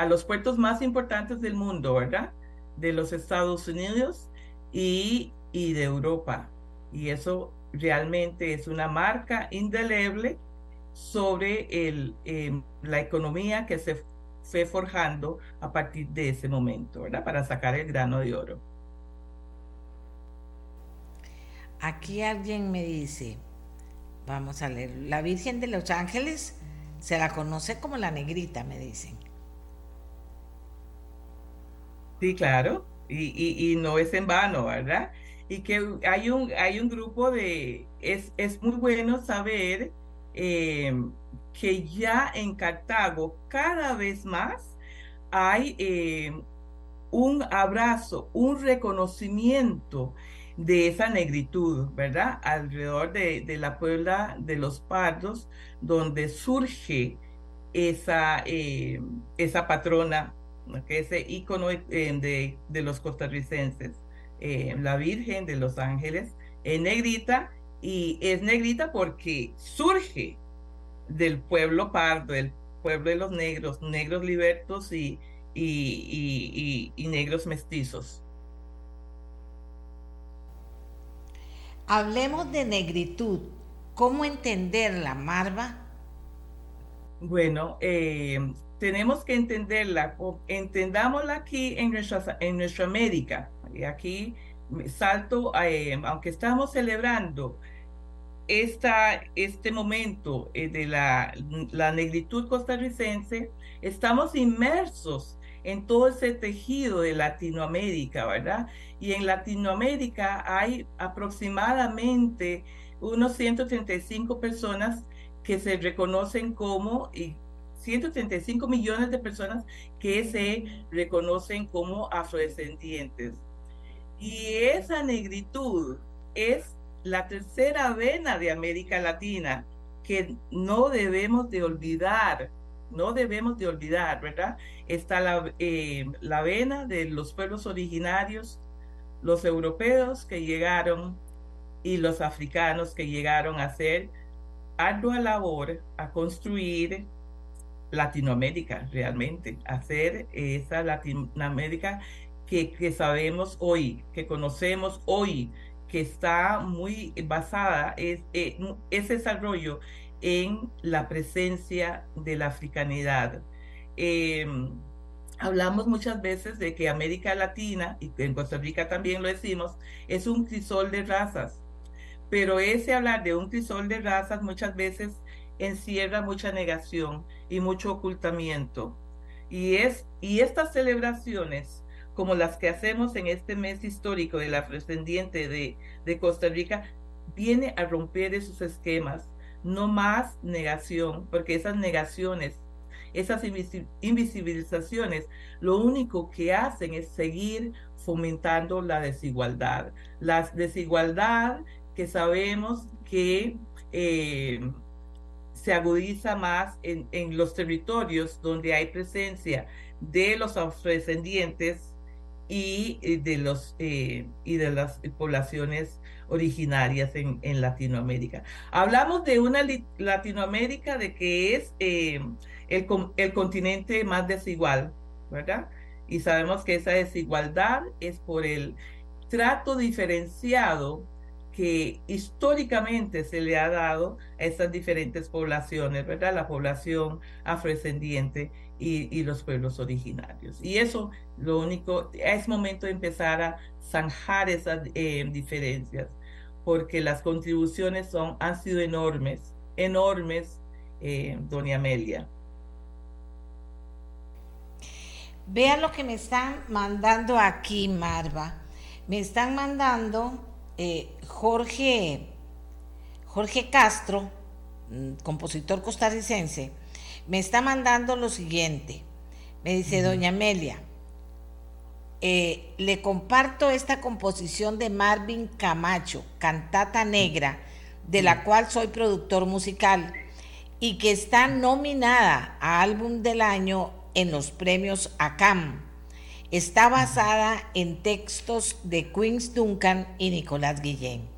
a los puertos más importantes del mundo, ¿verdad? De los Estados Unidos y, y de Europa. Y eso realmente es una marca indeleble sobre el, em, la economía que se fue forjando a partir de ese momento, ¿verdad? Para sacar el grano de oro. Aquí alguien me dice, vamos a leer, la Virgen de los Ángeles se la conoce como la negrita, me dicen. Sí, claro, y, y, no es en vano, ¿verdad? Y que hay un, hay un grupo de, es, es muy bueno saber eh, que ya en Cartago cada vez más hay eh, un abrazo, un reconocimiento de esa negritud, ¿verdad? Alrededor de, de la Puebla de los Pardos, donde surge esa, eh, esa patrona que ese icono eh, de, de, los costarricenses, eh, la Virgen de los Ángeles, es negrita y es negrita porque surge del pueblo pardo, del pueblo de los negros, negros libertos y, y, y, y negros mestizos. Hablemos de negritud. ¿Cómo entenderla, Marva? Bueno, eh, tenemos que entenderla, entendámosla aquí en nuestra, en nuestra América. Y aquí salto, eh, aunque estamos celebrando esta, este momento eh, de la, la negritud costarricense, estamos inmersos en todo ese tejido de Latinoamérica, ¿verdad? Y en Latinoamérica hay aproximadamente unos 135 personas que se reconocen como, y 135 millones de personas que se reconocen como afrodescendientes. Y esa negritud es la tercera vena de América Latina que no debemos de olvidar, no debemos de olvidar, ¿verdad? Está la, eh, la vena de los pueblos originarios, los europeos que llegaron y los africanos que llegaron a hacer ardua labor a construir Latinoamérica realmente, hacer esa Latinoamérica que, que sabemos hoy, que conocemos hoy, que está muy basada, es, eh, ese desarrollo en la presencia de la africanidad. Em, hablamos muchas veces de que América Latina, y en Costa Rica también lo decimos, es un crisol de razas, pero ese hablar de un crisol de razas muchas veces encierra mucha negación y mucho ocultamiento. Y, es, y estas celebraciones, como las que hacemos en este mes histórico del afrodescendiente de, Costa Rica, viene a romper esos esquemas. No más negación, porque esas negaciones, esas invisibilizaciones, lo único que hacen es seguir fomentando la desigualdad. La desigualdad que sabemos que eh, se agudiza más en, en, los territorios donde hay presencia de los afrodescendientes y de, los, eh, y de las poblaciones originarias en, en, Latinoamérica. Hablamos de una Latinoamérica de que es eh, el, el continente más desigual, ¿verdad? Y sabemos que esa desigualdad es por el trato diferenciado que históricamente se le ha dado a esas diferentes poblaciones, ¿verdad? La población afrodescendiente y, los pueblos originarios. Y eso, lo único, es momento de empezar a zanjar esas eh, diferencias, porque las contribuciones son, han sido enormes, enormes, eh, doña Amelia. Vean lo que me están mandando aquí, Marva. Me están mandando eh, Jorge, Jorge Castro, mm, compositor costarricense, me está mandando lo siguiente. Me dice, doña Amelia, eh, le comparto esta composición de Marvin Camacho, Cantata Negra, de la cual soy productor musical y que está nominada a Álbum del Año en los premios ACAM Está basada en textos de Queens Duncan y Nicolás Guillén.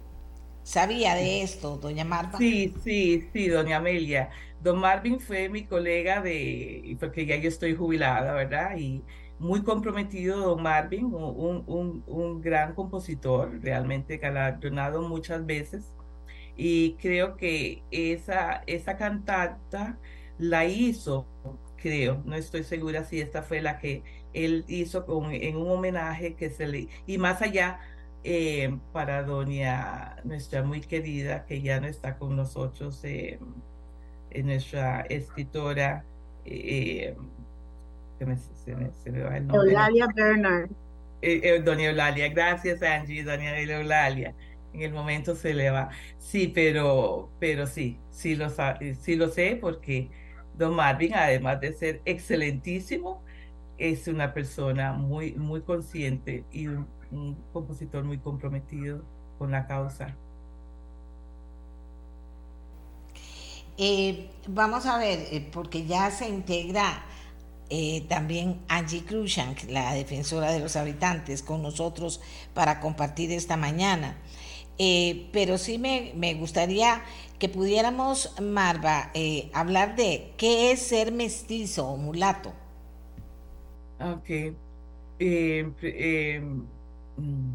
¿Sabía de esto, doña Marva? Sí, sí, sí, doña Amelia. Don Marvin fue mi colega de, porque ya yo estoy jubilada, ¿verdad? Y muy comprometido, don Marvin, un, un, un gran compositor, realmente galardonado muchas veces. Y creo que esa, esa cantata la hizo, creo, no estoy segura si esta fue la que él hizo con, en un homenaje que se le, y más allá, eh, para doña, nuestra muy querida, que ya no está con nosotros, eh, nuestra escritora, eh, se, me, se, me, va el nombre. Eulalia Bernard. doña Eulalia, gracias Angie, doña Eulalia. En el momento se le va. Sí, pero, pero sí, sí lo, sí lo sé porque Don Marvin, además de ser excelentísimo, es una persona muy, muy consciente y un, compositor muy comprometido con la causa. Eh, vamos a ver, eh, porque ya se integra eh, también Angie Krushank, la defensora de los habitantes, con nosotros para compartir esta mañana. pero sí me, me, gustaría que pudiéramos, Marva, hablar de qué es ser mestizo o mulato. Ok. Eh, eh, mm,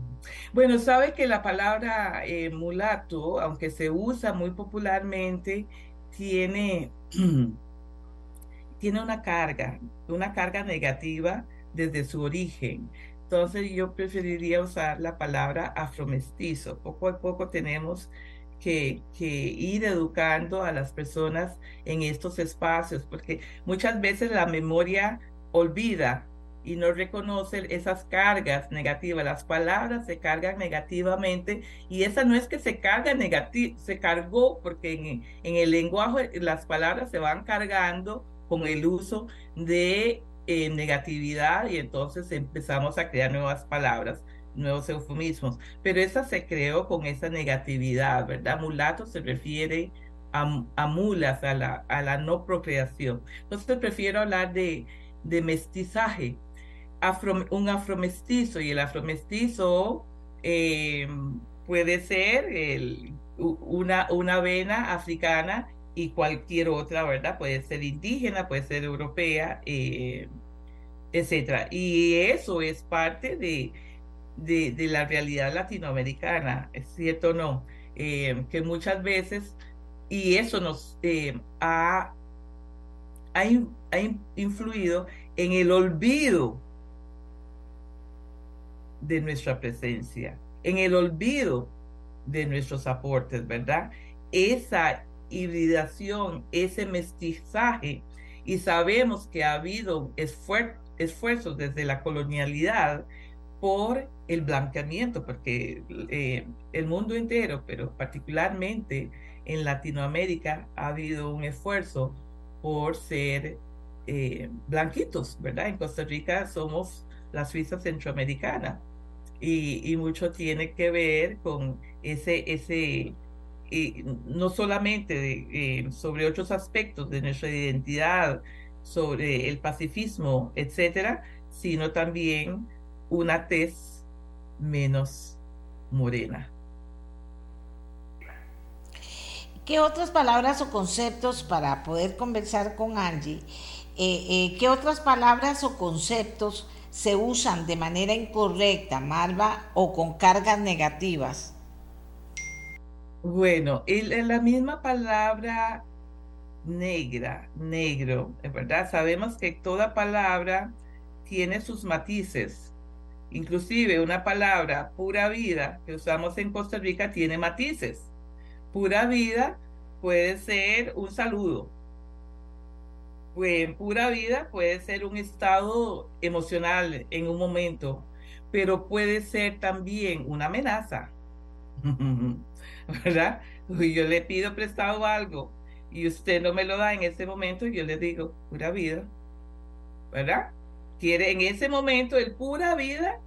bueno, sabe que la palabra eh, mulato, aunque se usa muy popularmente, tiene, tiene una carga, una carga negativa desde su origen. Entonces yo preferiría usar la palabra afromestizo. Poco a poco tenemos que, que, ir educando a las personas en estos espacios, porque muchas veces la memoria olvida y no reconoce esas cargas negativas. Las palabras se cargan negativamente y esa no es que se carga negativo, se cargó porque en, en, el lenguaje las palabras se van cargando con el uso de eh, negatividad y entonces empezamos a crear nuevas palabras nuevos eufemismos, pero esa se creó con esa negatividad, ¿verdad? Mulato se refiere a, a mulas, a la, a la no procreación. Entonces prefiero hablar de, de mestizaje, afro, un afromestizo y el afromestizo eh, puede ser una, una vena africana y cualquier otra, ¿verdad? Puede ser indígena, puede ser europea, eh, etcétera. Y eso es parte de, de, de, la realidad latinoamericana, ¿es cierto o no? Eh, que muchas veces, y eso nos eh, ha, ha, ha influido en el olvido de nuestra presencia, en el olvido de nuestros aportes, ¿verdad? Esa hibridación, ese mestizaje, y sabemos que ha habido esfuer esfuerzos desde la colonialidad por el blanqueamiento, porque eh, el mundo entero, pero particularmente en Latinoamérica, ha habido un esfuerzo por ser eh, blanquitos, ¿verdad? En Costa Rica somos la Suiza centroamericana y, y mucho tiene que ver con ese, ese eh, no solamente eh, sobre otros aspectos de nuestra identidad, sobre el pacifismo, etcétera, sino también una tez menos morena. ¿Qué otras palabras o conceptos para poder conversar con Angie? Eh, ¿Qué otras palabras o conceptos se usan de manera incorrecta, Marva, o con cargas negativas? Bueno, el, la misma palabra negra, negro, ¿verdad? Sabemos que toda palabra tiene sus matices. Inclusive una palabra pura vida que usamos en Costa Rica tiene matices. Pura vida puede ser un saludo, pues, pura vida puede ser un estado emocional en un momento, pero puede ser también una amenaza. ¿Verdad? Yo le pido prestado algo y usted no me lo da en ese momento, yo le digo, pura vida. ¿Verdad? Quiere en ese momento el pura vida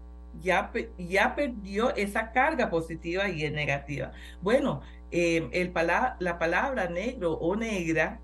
ya, ya perdió esa carga positiva y es negativa. Bueno, eh, el la palabra negro o negra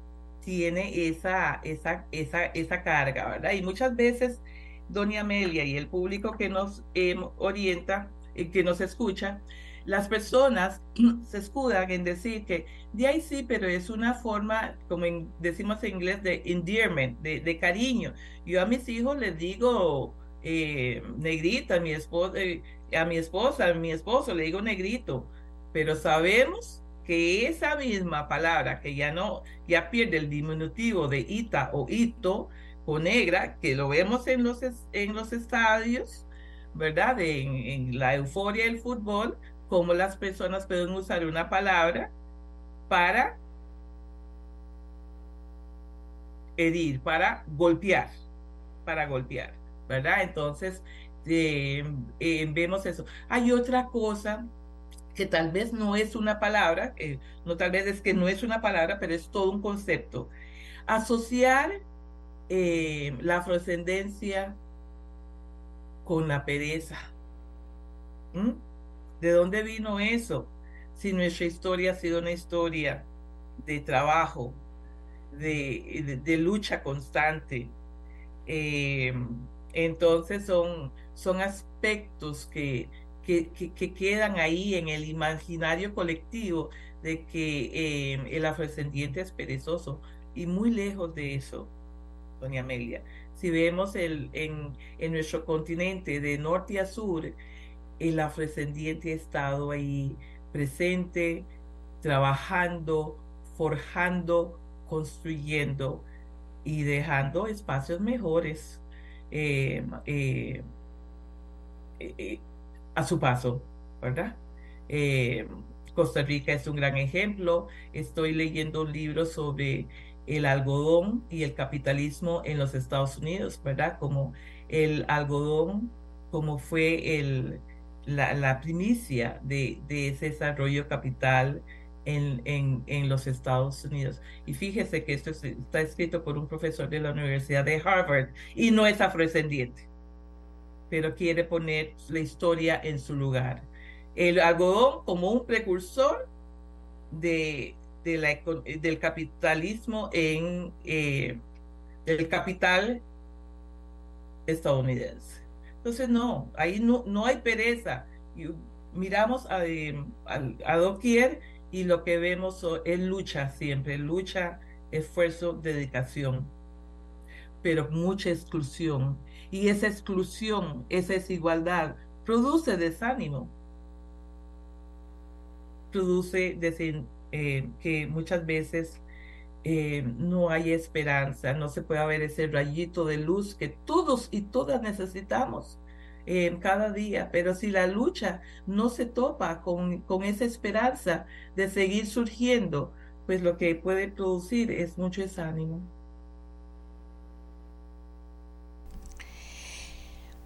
tiene esa, esa, esa, esa carga, ¿verdad? Y muchas veces, doña Amelia y el público que nos eh, orienta, eh, que nos escucha, las personas se escudan en decir que de ahí sí, pero es una forma, como decimos en inglés, de endearment, de, de, cariño. Yo a mis hijos les digo eh, negrita, a mi, esposa, eh, a mi esposa, a mi esposo le digo negrito, pero sabemos que esa misma palabra que ya no, ya pierde el diminutivo de ita o ito o negra, que lo vemos en los, en los estadios, ¿verdad? En, en la euforia del fútbol, cómo las personas pueden usar una palabra para herir, para golpear, para golpear, ¿verdad? Entonces, eh, eh, vemos eso. Hay otra cosa que tal vez no es una palabra, no tal vez es que no es una palabra, pero es todo un concepto. Asociar eh, la afrodescendencia con la pereza. ¿Mm? ¿De dónde vino eso? Si nuestra historia ha sido una historia de trabajo, de, de, lucha constante. Eh, entonces son, son aspectos que, que, que, quedan ahí en el imaginario colectivo de que eh, el afrodescendiente es perezoso y muy lejos de eso, doña Amelia. Si vemos el, en, en nuestro continente de norte a sur, el afrodescendiente ha estado ahí presente, trabajando, forjando, construyendo y dejando espacios mejores. Eh, eh, eh, a su paso, ¿verdad? Eh, Costa Rica es un gran ejemplo. Estoy leyendo un libro sobre el algodón y el capitalismo en los Estados Unidos, ¿verdad? Como el algodón, como fue el, la, primicia de, ese desarrollo capital en, en, en, los Estados Unidos. Y fíjese que esto está escrito por un profesor de la Universidad de Harvard y no es afrodescendiente, pero quiere poner la historia en su lugar. El algodón como un precursor de, de la, del capitalismo en el eh, capital estadounidense. Entonces, no, ahí no, no hay pereza. miramos a, a, doquier y lo que vemos es lucha siempre, lucha, esfuerzo, dedicación, pero mucha exclusión. Y esa exclusión, esa desigualdad, produce desánimo, produce eh, que muchas veces eh, no hay esperanza, no se puede ver ese rayito de luz que todos y todas necesitamos eh, cada día. Pero si la lucha no se topa con, con esa esperanza de seguir surgiendo, pues lo que puede producir es mucho desánimo.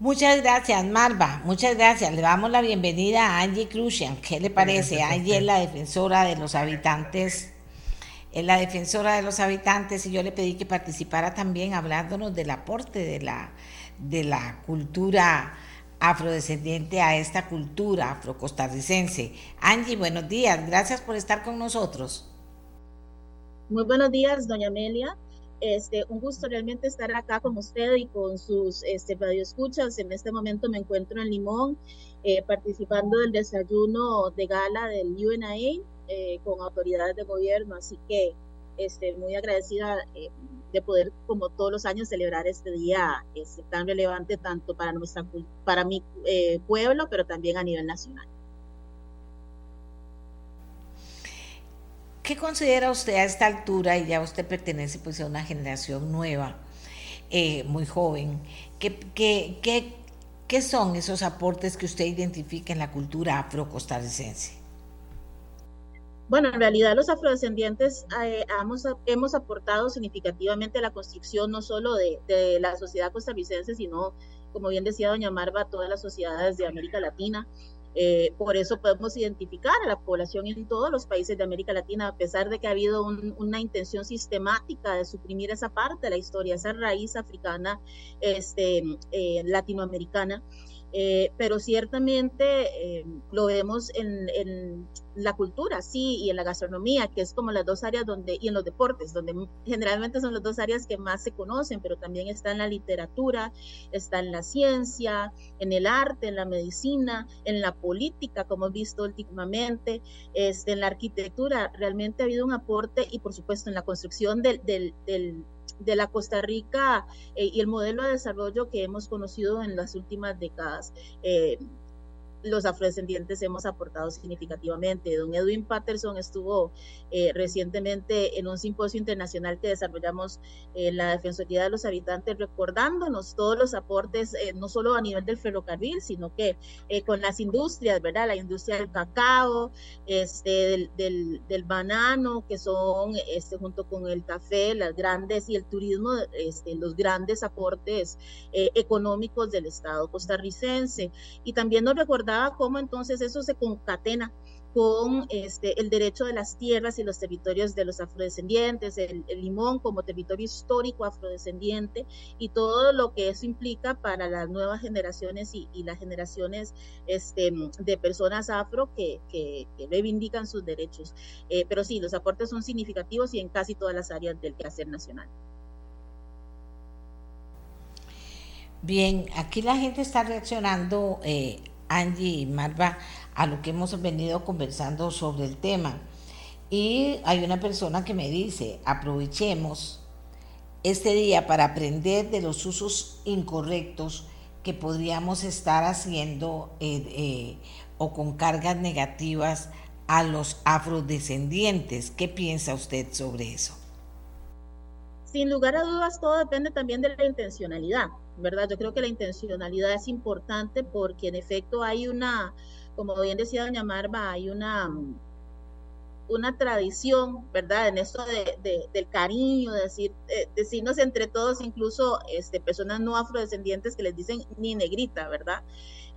Muchas gracias, Marva. Muchas gracias. Le damos la bienvenida a Angie Crucian. ¿Qué le parece? Angie es la defensora de los habitantes es la defensora de los habitantes y yo le pedí que participara también hablándonos del aporte de la, de la cultura afrodescendiente a esta cultura afrocostarricense. Angie, buenos días, gracias por estar con nosotros. Muy buenos días, doña Amelia. Este, un gusto realmente estar acá con usted y con sus este, radioescuchas. En este momento me encuentro en Limón, eh, participando del desayuno de gala del UNA eh, con autoridades de gobierno, así que este, muy agradecida eh, de poder, como todos los años, celebrar este día este, tan relevante tanto para, nuestra, para mi eh, pueblo, pero también a nivel nacional. ¿Qué considera usted a esta altura, y ya usted pertenece pues, a una generación nueva, muy joven, ¿qué, qué, qué, qué son esos aportes que usted identifica en la cultura afrocostarricense? Bueno, en realidad los afrodescendientes eh, hemos, aportado significativamente a la construcción no solo de, la sociedad costarricense, sino, como bien decía doña Marva, todas las sociedades de América Latina. Eh, por eso podemos identificar a la población en todos los países de América Latina, a pesar de que ha habido una intención sistemática de suprimir esa parte de la historia, esa raíz africana, este, eh, latinoamericana. Eh, pero ciertamente eh, lo vemos en, la cultura, sí, y en la gastronomía, que es como las dos áreas donde, y en los deportes, donde generalmente son las dos áreas que más se conocen, pero también está en la literatura, está en la ciencia, en el arte, en la medicina, en la política, como hemos visto últimamente, este, en la arquitectura, realmente ha habido un aporte y por supuesto en la construcción del, del de la Costa Rica eh, y el modelo de desarrollo que hemos conocido en las últimas décadas. Eh, los afrodescendientes hemos aportado significativamente. Don Edwin Patterson estuvo eh, recientemente en un simposio internacional que desarrollamos en la Defensoría de los Habitantes, recordándonos todos los aportes, eh, no solo a nivel del ferrocarril, sino que eh, con las industrias, ¿verdad? La industria del cacao, este, del, del, banano, que son, este, junto con el café, las grandes y el turismo, este, los grandes aportes económicos del Estado costarricense. Y también nos recordamos cómo entonces eso se concatena con este, el derecho de las tierras y los territorios de los afrodescendientes, el, limón como territorio histórico afrodescendiente y todo lo que eso implica para las nuevas generaciones y, las generaciones este, de personas afro que, que, reivindican sus derechos. Eh, pero sí, los aportes son significativos y en casi todas las áreas del quehacer nacional. Bien, aquí la gente está reaccionando eh, Angie y Marva a lo que hemos venido conversando sobre el tema. Y hay una persona que me dice, aprovechemos este día para aprender de los usos incorrectos que podríamos estar haciendo eh, eh, o con cargas negativas a los afrodescendientes. ¿Qué piensa usted sobre eso? Sin lugar a dudas, todo depende también de la intencionalidad. ¿Verdad? Yo creo que la intencionalidad es importante porque en efecto hay una, como bien decía doña Marva, hay una una tradición, ¿verdad? En esto de, del cariño, de decir, decirnos entre todos, incluso este, personas no afrodescendientes que les dicen ni negrita, ¿verdad?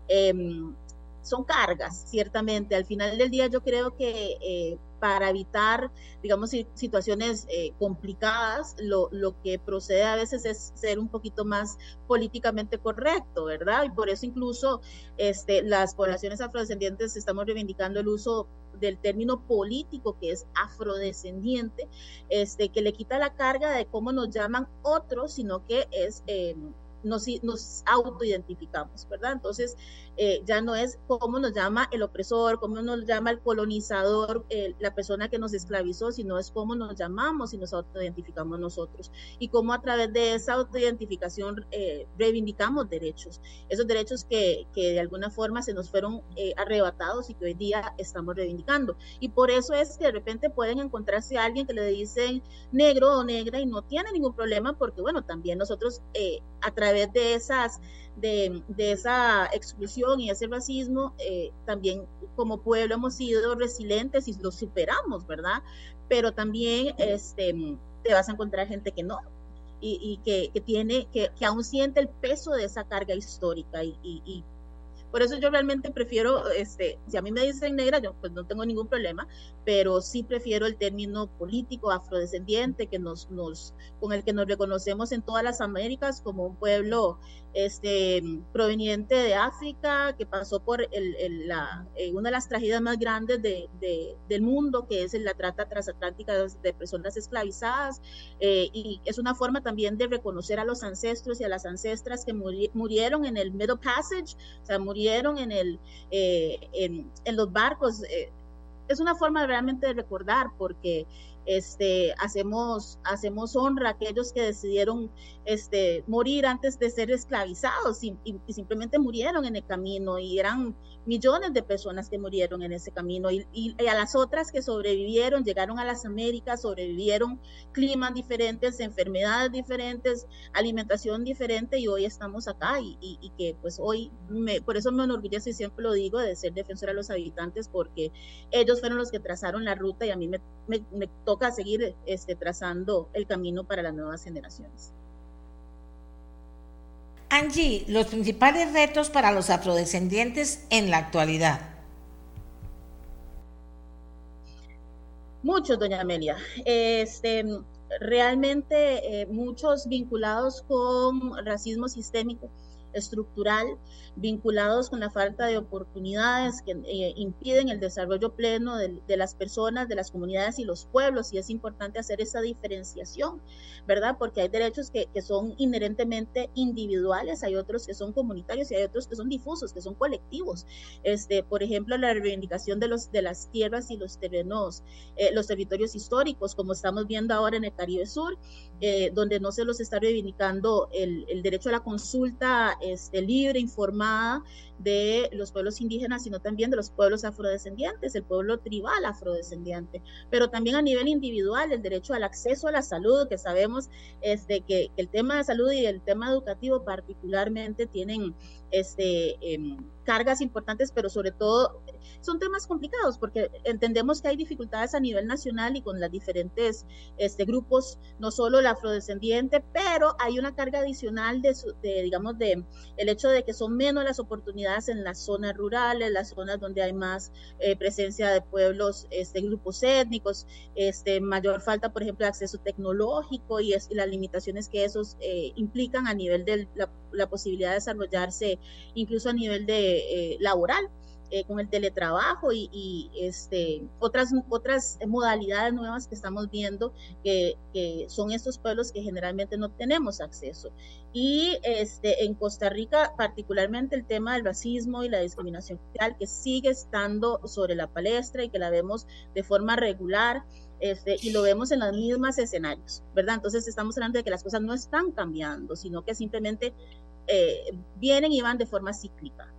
Em, son cargas, ciertamente. Al final del día yo creo que eh, para evitar, digamos, situaciones eh, complicadas, lo, lo, que procede a veces es ser un poquito más políticamente correcto, ¿verdad? Y por eso incluso este, las poblaciones afrodescendientes estamos reivindicando el uso del término político que es afrodescendiente, este, que le quita la carga de cómo nos llaman otros, sino que es... Eh, nos, nos autoidentificamos, ¿verdad? Entonces, eh, ya no es cómo nos llama el opresor, cómo nos llama el colonizador, eh, la persona que nos esclavizó, sino es cómo nos llamamos y nos autoidentificamos nosotros. Y cómo a través de esa autoidentificación eh, reivindicamos derechos, esos derechos que, que, de alguna forma se nos fueron arrebatados y que hoy día estamos reivindicando. Y por eso es que de repente pueden encontrarse a alguien que le dicen negro o negra y no tiene ningún problema porque, bueno, también nosotros a través de esas de, esa exclusión y ese racismo, eh, también como pueblo hemos sido resilientes y lo superamos, ¿verdad? Pero también este, te vas a encontrar gente que no, y, que, tiene, que, que, aún siente el peso de esa carga histórica y, y, por eso yo realmente prefiero, este, si a mí me dicen negra, yo pues no tengo ningún problema, pero sí prefiero el término político afrodescendiente que nos, nos, con el que nos reconocemos en todas las Américas como un pueblo este, proveniente de África, que pasó por el, la, eh, una de las tragedias más grandes de, del mundo, que es la trata transatlántica de, personas esclavizadas, eh, y es una forma también de reconocer a los ancestros y a las ancestras que murieron en el Middle Passage, o sea, murieron en, el, eh, en, en, los barcos. Eh, es una forma realmente de recordar porque este, hacemos, hacemos honra a aquellos que decidieron este, morir antes de ser esclavizados y, simplemente murieron en el camino y eran millones de personas que murieron en ese camino y, y, a las otras que sobrevivieron, llegaron a las Américas, sobrevivieron climas diferentes, enfermedades diferentes, alimentación diferente y hoy estamos acá y, y que pues hoy, me, por eso me enorgullece y siempre lo digo de ser defensora de los habitantes porque ellos fueron los que trazaron la ruta y a mí me, me, me toca seguir este, trazando el camino para las nuevas generaciones. Angie, los principales retos para los afrodescendientes en la actualidad. Muchos, doña Amelia. Este, realmente eh, muchos vinculados con racismo sistémico estructural vinculados con la falta de oportunidades que eh, impiden el desarrollo pleno de, las personas, de las comunidades y los pueblos. Y es importante hacer esa diferenciación, ¿verdad? Porque hay derechos que, que, son inherentemente individuales, hay otros que son comunitarios y hay otros que son difusos, que son colectivos. Este, por ejemplo, la reivindicación de, los, de las tierras y los terrenos, eh, los territorios históricos, como estamos viendo ahora en el Caribe Sur, eh, donde no se los está reivindicando el, el derecho a la consulta este, libre, informada de los pueblos indígenas, sino también de los pueblos afrodescendientes, el pueblo tribal afrodescendiente, pero también a nivel individual, el derecho al acceso a la salud, que sabemos este, que, el tema de salud y el tema educativo particularmente tienen este, em, cargas importantes, pero sobre todo son temas complicados porque entendemos que hay dificultades a nivel nacional y con las diferentes este, grupos, no solo el afrodescendiente, pero hay una carga adicional de, digamos, de el hecho de que son menos las oportunidades en las zonas rurales, las zonas donde hay más eh, presencia de pueblos, este, grupos étnicos, este, mayor falta, por ejemplo, de acceso tecnológico y, las limitaciones que esos eh, implican a nivel de la, la posibilidad de desarrollarse incluso a nivel de eh, laboral. Eh, con el teletrabajo y, este, otras, otras modalidades nuevas que estamos viendo que, son estos pueblos que generalmente no tenemos acceso. Y este, en Costa Rica, particularmente el tema del racismo y la discriminación social que sigue estando sobre la palestra y que la vemos de forma regular. Este, y lo vemos en los mismos escenarios, ¿verdad? Entonces estamos hablando de que las cosas no están cambiando, sino que simplemente eh, vienen y van de forma cíclica.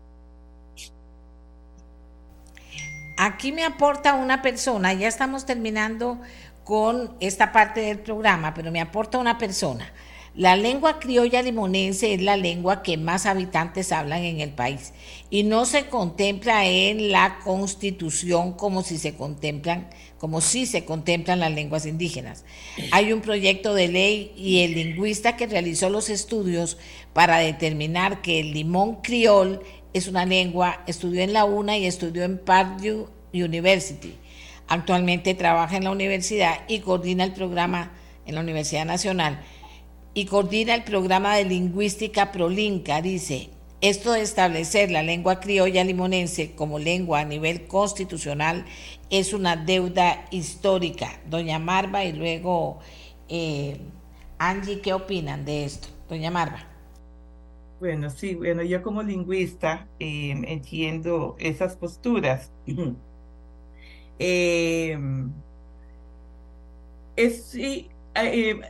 Aquí me aporta una persona, ya estamos terminando con esta parte del programa, pero me aporta una persona. La lengua criolla limonense es la lengua que más habitantes hablan en el país y no se contempla en la constitución como si se contemplan como si se contemplan las lenguas indígenas. Hay un proyecto de ley y el lingüista que realizó los estudios para determinar que el limón criol es una lengua, estudió en la UNA y estudió en Purdue University. Actualmente trabaja en la universidad y coordina el programa en la Universidad Nacional y coordina el programa de lingüística Prolinca, dice, esto de establecer la lengua criolla limonense como lengua a nivel constitucional es una deuda histórica. Doña Marva y luego eh, Angie, ¿qué opinan de esto? Doña Marva. Bueno, sí, bueno, yo como lingüista em, entiendo esas posturas. Em, es, sí, eh,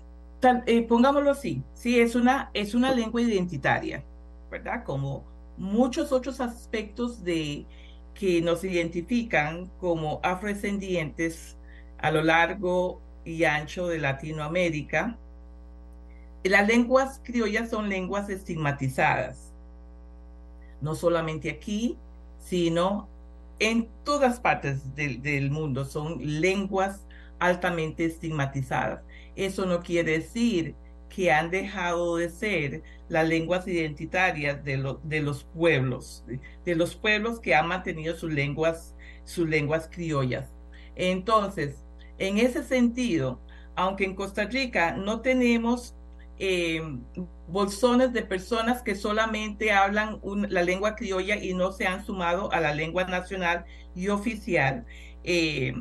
eh, pongámoslo así, sí, es una, es una lengua identitaria, ¿verdad? Como muchos otros aspectos de que nos identifican como afrodescendientes a lo largo y ancho de Latinoamérica. Las lenguas criollas son lenguas estigmatizadas, no solamente aquí, sino en todas partes del, mundo. Son lenguas altamente estigmatizadas. Eso no quiere decir que han dejado de ser las lenguas identitarias de, de los pueblos, de los pueblos que han mantenido sus lenguas, sus lenguas criollas. Entonces, en ese sentido, aunque en Costa Rica no tenemos eh, bolsones de personas que solamente hablan la lengua criolla y no se han sumado a la lengua nacional y oficial, eh,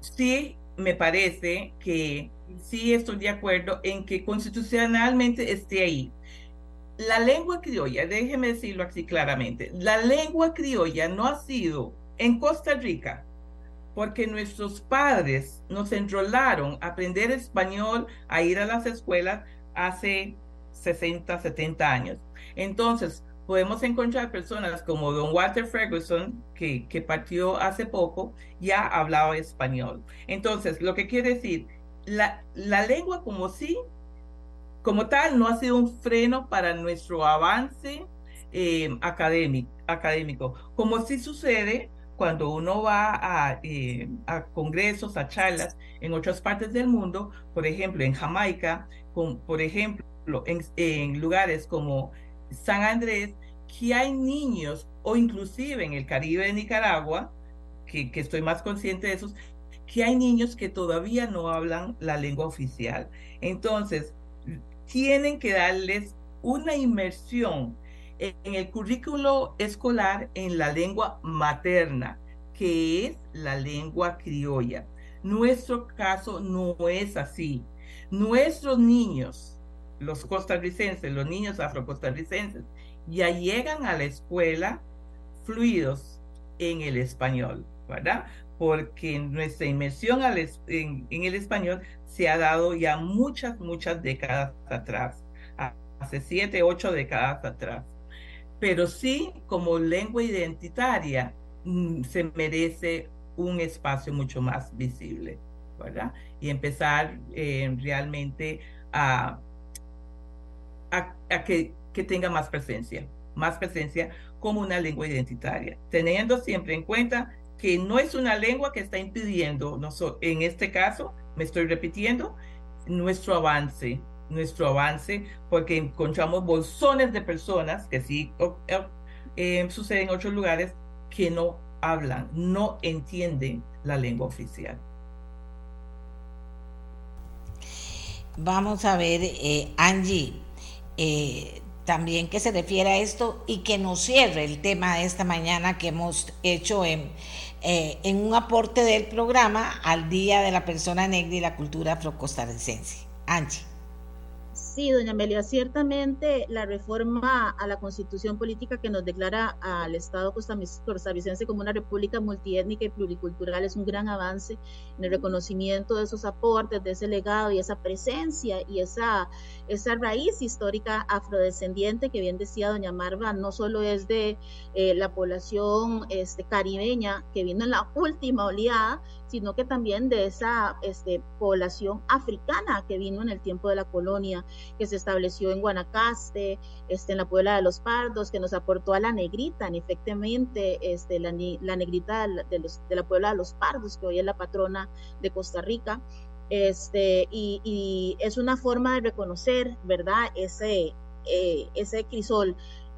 sí me parece que sí estoy de acuerdo en que constitucionalmente esté ahí. La lengua criolla, déjeme decirlo así claramente, la lengua criolla no ha sido en Costa Rica porque nuestros padres nos enrolaron a aprender español, a ir a las escuelas hace 60, 70 años. Entonces, podemos encontrar personas como don Walter Ferguson, que, que partió hace poco, ya hablaba español. Entonces, lo que quiere decir, la, la lengua como sí, como tal, no ha sido un freno para nuestro avance eh, académico, académico, como sí sucede cuando uno va a, eh, a, congresos, a charlas en otras partes del mundo, por ejemplo, en Jamaica, con, por ejemplo, en, en lugares como San Andrés, que hay niños, o inclusive en el Caribe de Nicaragua, que, que estoy más consciente de esos, que hay niños que todavía no hablan la lengua oficial. Entonces, tienen que darles una inmersión en el currículo escolar en la lengua materna, que es la lengua criolla. Nuestro caso no es así. Nuestros niños, los costarricenses, los niños afrocostarricenses, ya llegan a la escuela fluidos en el español, ¿verdad? Porque nuestra inmersión en, el español se ha dado ya muchas, muchas décadas atrás, hace siete, ocho décadas atrás. Pero sí, como lengua identitaria, mm, se merece un espacio mucho más visible, ¿verdad? Y empezar eh, realmente a, a que que tenga más presencia, más presencia como una lengua identitaria, teniendo siempre en cuenta que no es una lengua que está impidiendo, en este caso, me estoy repitiendo, nuestro avance, nuestro avance, porque encontramos bolsones de personas que sí eh, sucede en otros lugares que no hablan, no entienden la lengua oficial. Vamos a ver, eh, Angie, eh, también que se refiere a esto y que nos cierre el tema de esta mañana que hemos hecho en, eh, en un aporte del programa al Día de la Persona Negra y la Cultura Afrocostarricense. Angie. Sí, doña Amelia, ciertamente la reforma a la constitución política que nos declara al Estado costarricense como una república multiétnica y pluricultural es un gran avance en el reconocimiento de esos aportes, de ese legado y esa presencia y esa, esa raíz histórica afrodescendiente que bien decía doña Marva, no solo es de eh, la población este, caribeña que vino en la última oleada, sino que también de esa este, población africana que vino en el tiempo de la colonia, que se estableció en Guanacaste, este, en la Puebla de los Pardos, que nos aportó a la negrita, en efectivamente, este, la, negrita de, los, de, la Puebla de los Pardos, que hoy es la patrona de Costa Rica. Este, y, es una forma de reconocer, ¿verdad? Ese, eh, ese crisol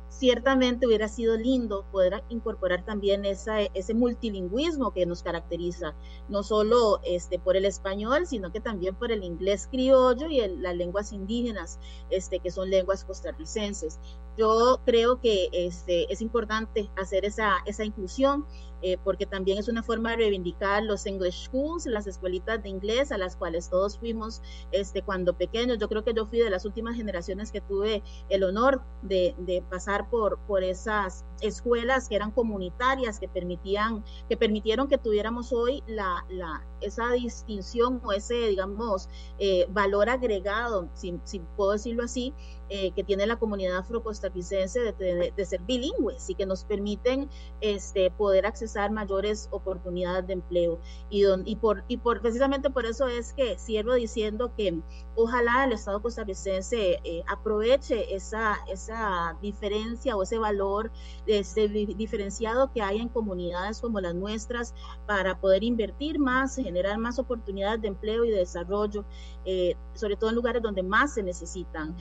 ciertamente hubiera sido lindo poder incorporar también esa, ese multilingüismo que nos caracteriza, no solo este, por el español, sino que también por el inglés criollo y las lenguas indígenas, este, que son lenguas costarricenses. Yo creo que este, es importante hacer esa, inclusión eh, porque también es una forma de reivindicar los English Schools, las escuelitas de inglés a las cuales todos fuimos este, cuando pequeños. Yo creo que yo fui de las últimas generaciones que tuve el honor de, pasar por, esas escuelas que eran comunitarias, que permitían, que permitieron que tuviéramos hoy la, esa distinción o ese, digamos, eh, valor agregado, si, puedo decirlo así, eh, que tiene la comunidad afrocostarricense de, de, ser bilingües y que nos permiten este, poder accesar mayores oportunidades de empleo. Y, y, por, y por, precisamente por eso es que cierro diciendo que ojalá el Estado costarricense eh, aproveche esa, esa diferencia o ese valor este, diferenciado que hay en comunidades como las nuestras para poder invertir más, generar más oportunidades de empleo y de desarrollo, eh, sobre todo en lugares donde más se necesitan.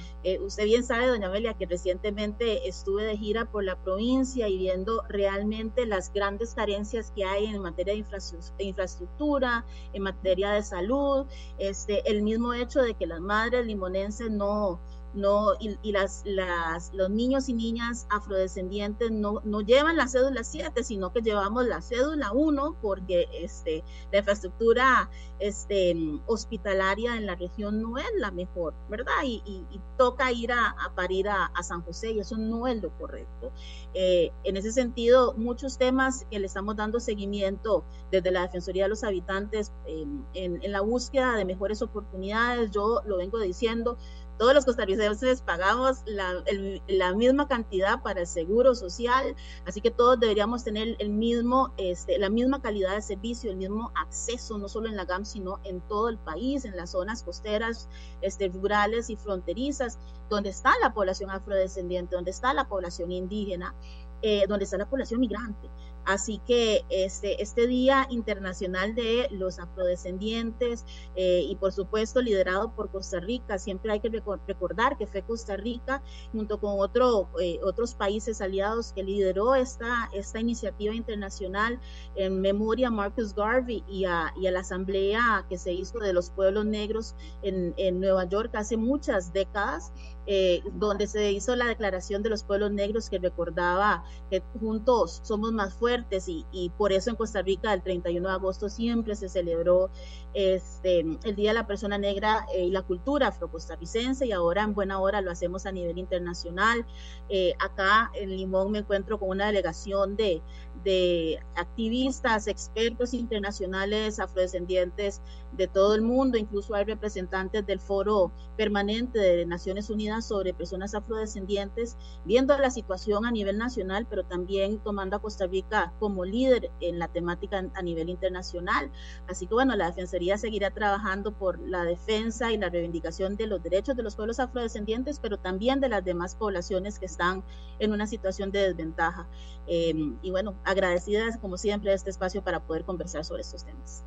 Usted bien sabe, doña Amelia, que recientemente estuve de gira por la provincia y viendo realmente las grandes carencias que hay en materia de infraestructura, en materia de salud, este, el mismo hecho de que las madres limonenses no no, y, las, las, los niños y niñas afrodescendientes no, no llevan la cédula 7, sino que llevamos la cédula 1 porque este, la infraestructura este, hospitalaria en la región no es la mejor, ¿verdad? Y, toca ir a, parir a, San José y eso no es lo correcto. Eh, en ese sentido, muchos temas que le estamos dando seguimiento desde la Defensoría de los Habitantes en, en la búsqueda de mejores oportunidades, yo lo vengo diciendo, todos los costarricenses pagamos la, misma cantidad para el seguro social, así que todos deberíamos tener el mismo, este, la misma calidad de servicio, el mismo acceso, no solo en la GAM, sino en todo el país, en las zonas costeras, este, rurales y fronterizas, donde está la población afrodescendiente, donde está la población indígena, eh, donde está la población migrante. Así que este, este Día Internacional de los Afrodescendientes eh, y por supuesto liderado por Costa Rica, siempre hay que recordar que fue Costa Rica junto con otro, eh, otros países aliados que lideró esta, esta iniciativa internacional en memoria a Marcus Garvey y a, la asamblea que se hizo de los pueblos negros en Nueva York hace muchas décadas. Eh, donde se hizo la declaración de los pueblos negros que recordaba que juntos somos más fuertes y, por eso en Costa Rica el 31 de agosto siempre se celebró este, el Día de la Persona Negra eh, y la cultura afrocostarricense y ahora en buena hora lo hacemos a nivel internacional. Eh, acá en Limón me encuentro con una delegación de, de activistas, expertos internacionales afrodescendientes de todo el mundo, incluso hay representantes del Foro Permanente de Naciones Unidas sobre Personas Afrodescendientes, viendo la situación a nivel nacional, pero también tomando a Costa Rica como líder en la temática a nivel internacional. Así que bueno, la Defensoría seguirá trabajando por la defensa y la reivindicación de los derechos de los pueblos afrodescendientes, pero también de las demás poblaciones que están en una situación de desventaja. Eh, y bueno, agradecidas como siempre de este espacio para poder conversar sobre estos temas.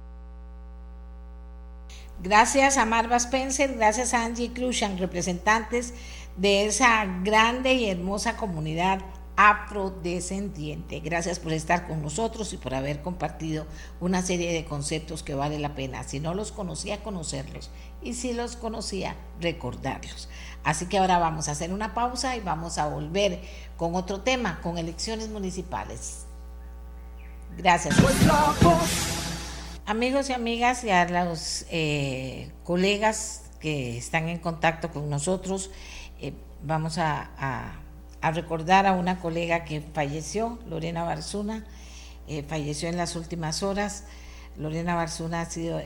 Gracias a Marva Spencer, gracias a Angie Clushan, representantes de esa grande y hermosa comunidad afrodescendiente. Gracias por estar con nosotros y por haber compartido una serie de conceptos que vale la pena, si no los conocía, conocerlos y si los conocía, recordarlos. Así que ahora vamos a hacer una pausa y vamos a volver con otro tema, con elecciones municipales. Gracias. Amigos y amigas y a los eh, colegas que están en contacto con nosotros. Eh, vamos a, a, recordar a una colega que falleció, Lorena Barzuna, eh, falleció en las últimas horas. Lorena Barzuna ha sido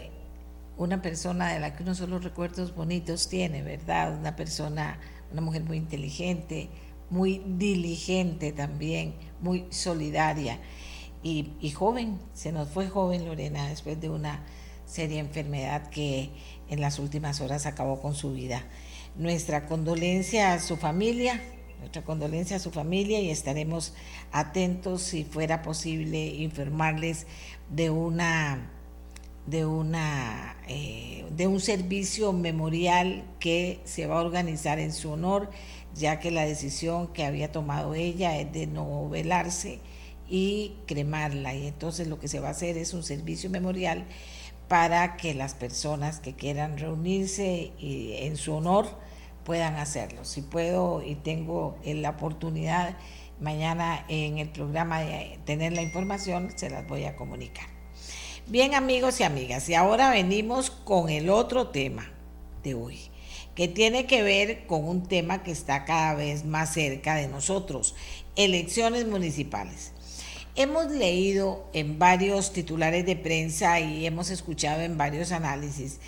una persona de la que uno solo recuerdos bonitos tiene, ¿verdad? Una persona, una mujer muy inteligente, muy diligente también, muy solidaria y, joven. Se nos fue joven Lorena después de una seria enfermedad que en las últimas horas acabó con su vida. Nuestra condolencia a su familia, nuestra condolencia a su familia y estaremos atentos si fuera posible informarles de una de una eh, de un servicio memorial que se va a organizar en su honor ya que la decisión que había tomado ella es de no velarse y cremarla y entonces lo que se va a hacer es un servicio memorial para que las personas que quieran reunirse en su honor puedan hacerlo. Si puedo y tengo la oportunidad mañana en el programa de tener la información, se las voy a comunicar. Bien amigos y amigas, y ahora venimos con el otro tema de hoy, que tiene que ver con un tema que está cada vez más cerca de nosotros, elecciones municipales. Hemos leído en varios titulares de prensa y hemos escuchado en varios análisis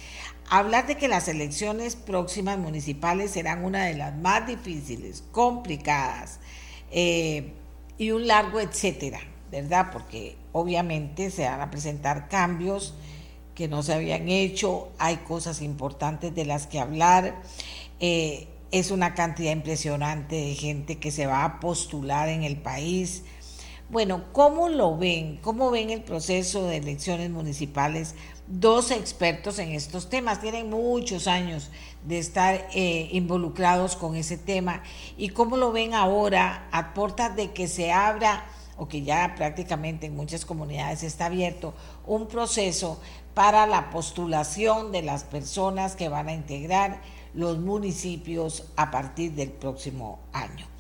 hablar de que las elecciones próximas municipales serán una de las más difíciles, complicadas eh, y un largo etcétera, ¿verdad? Porque obviamente se van a presentar cambios que no se habían hecho, hay cosas importantes de las que hablar. Eh, es una cantidad impresionante de gente que se va a postular en el país. Bueno, ¿cómo lo ven? ¿Cómo ven el proceso de elecciones municipales? Dos expertos en estos temas, tienen muchos años de estar eh, involucrados con ese tema. ¿Y cómo lo ven ahora a puertas de que se abra, o que ya prácticamente en muchas comunidades está abierto, un proceso para la postulación de las personas que van a integrar los municipios a partir del próximo año?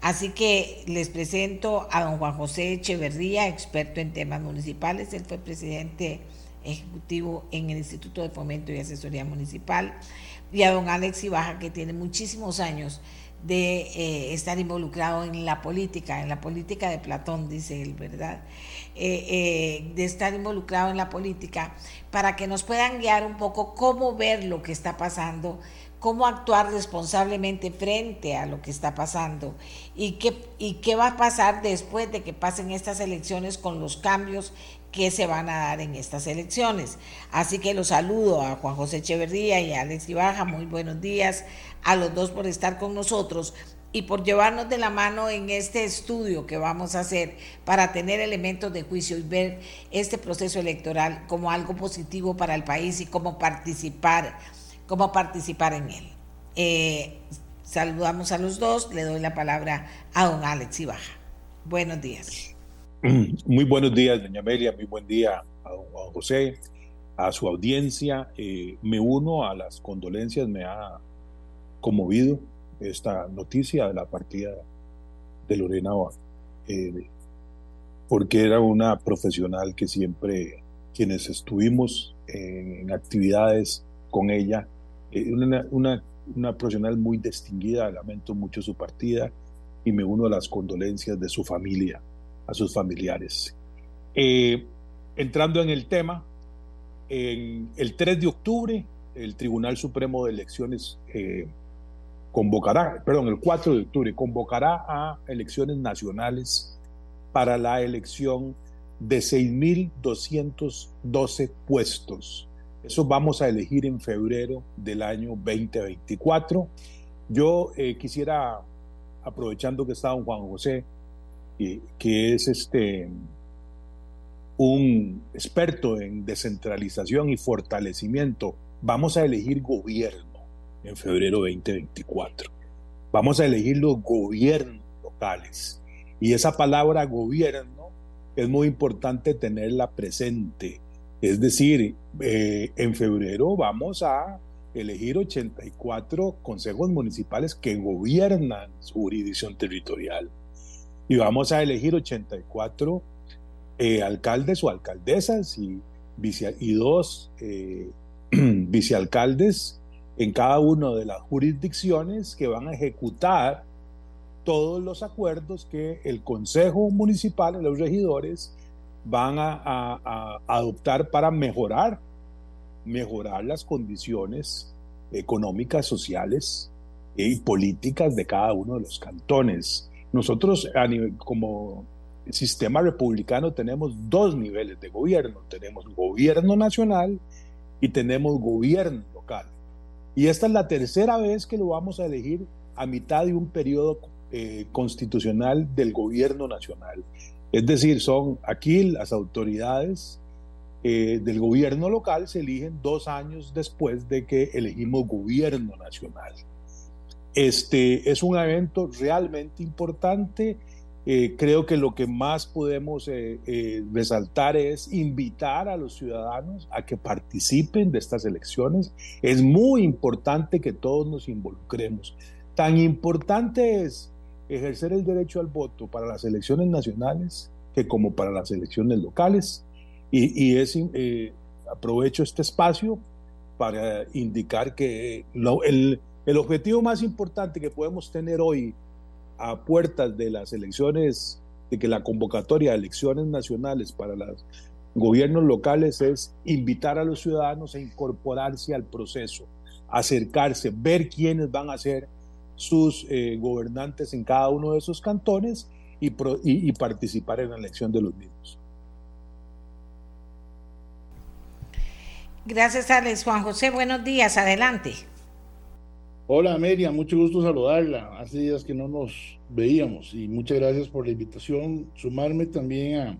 Así que les presento a don Juan José Echeverría, experto en temas municipales. Él fue presidente ejecutivo en el Instituto de Fomento y Asesoría Municipal. Y a don Alex Ibaja, que tiene muchísimos años de eh, estar involucrado en la política, en la política de Platón, dice él, ¿verdad? Eh, eh, de estar involucrado en la política, para que nos puedan guiar un poco cómo ver lo que está pasando cómo actuar responsablemente frente a lo que está pasando y qué, y qué va a pasar después de que pasen estas elecciones con los cambios que se van a dar en estas elecciones. Así que los saludo a Juan José Echeverría y a Alex Ibaja, muy buenos días a los dos por estar con nosotros y por llevarnos de la mano en este estudio que vamos a hacer para tener elementos de juicio y ver este proceso electoral como algo positivo para el país y cómo participar cómo participar en él. Eh, saludamos a los dos, le doy la palabra a don Alex Ibaja. Buenos días. Muy buenos días, doña Amelia, muy buen día a don José, a su audiencia. Eh, me uno a las condolencias, me ha conmovido esta noticia de la partida de Lorena, eh, porque era una profesional que siempre, quienes estuvimos en actividades con ella, una, una, una, profesional muy distinguida, lamento mucho su partida y me uno a las condolencias de su familia, a sus familiares. Eh, entrando en el tema, el 3 de octubre el Tribunal Supremo de Elecciones eh, convocará, perdón, el 4 de octubre convocará a elecciones nacionales para la elección de 6.212 puestos eso vamos a elegir en febrero del año 2024. Yo eh, quisiera, aprovechando que está don Juan José, que es este un experto en descentralización y fortalecimiento, vamos a elegir gobierno en febrero 2024. Vamos a elegir los gobiernos locales. Y esa palabra gobierno es muy importante tenerla presente es decir, eh, en febrero vamos a elegir 84 consejos municipales que gobiernan su jurisdicción territorial. Y vamos a elegir 84 eh, alcaldes o alcaldesas y, dos eh, vicealcaldes en cada una de las jurisdicciones que van a ejecutar todos los acuerdos que el Consejo Municipal los regidores van a, adoptar para mejorar, mejorar las condiciones económicas, sociales y políticas de cada uno de los cantones. Nosotros a nivel, como sistema republicano tenemos dos niveles de gobierno. Tenemos gobierno nacional y tenemos gobierno local. Y esta es la tercera vez que lo vamos a elegir a mitad de un periodo eh, constitucional del gobierno nacional. Es decir, son aquí las autoridades eh, del gobierno local se eligen dos años después de que elegimos gobierno nacional. Este es un evento realmente importante eh, creo que lo que más podemos eh, resaltar es invitar a los ciudadanos a que participen de estas elecciones. Es muy importante que todos nos involucremos. Tan importante es ejercer el derecho al voto para las elecciones nacionales que como para las elecciones locales. Y, es, aprovecho este espacio para indicar que el, el objetivo más importante que podemos tener hoy a puertas de las elecciones, de que la convocatoria de elecciones nacionales para los gobiernos locales es invitar a los ciudadanos a incorporarse al proceso, acercarse, ver quiénes van a ser sus eh, gobernantes en cada uno de esos cantones y, y participar en la elección de los mismos. Gracias, Alex. Juan José, buenos días. Adelante. Hola Amelia, mucho gusto saludarla. Hace días que no nos veíamos y muchas gracias por la invitación. Sumarme también a,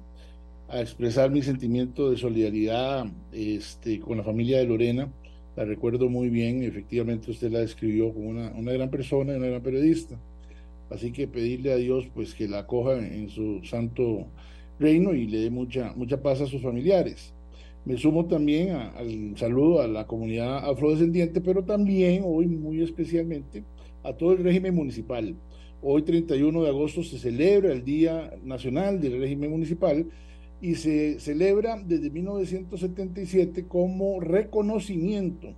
a expresar mi sentimiento de solidaridad este, con la familia de Lorena. La recuerdo muy bien, efectivamente usted la describió como una, una gran persona y una gran periodista. Así que pedirle a Dios pues que la acoja en su santo reino y le dé mucha, mucha paz a sus familiares. Me sumo también al saludo a la comunidad afrodescendiente, pero también hoy muy especialmente a todo el régimen municipal. Hoy 31 de agosto se celebra el Día Nacional del Régimen Municipal y se celebra desde 1977 como reconocimiento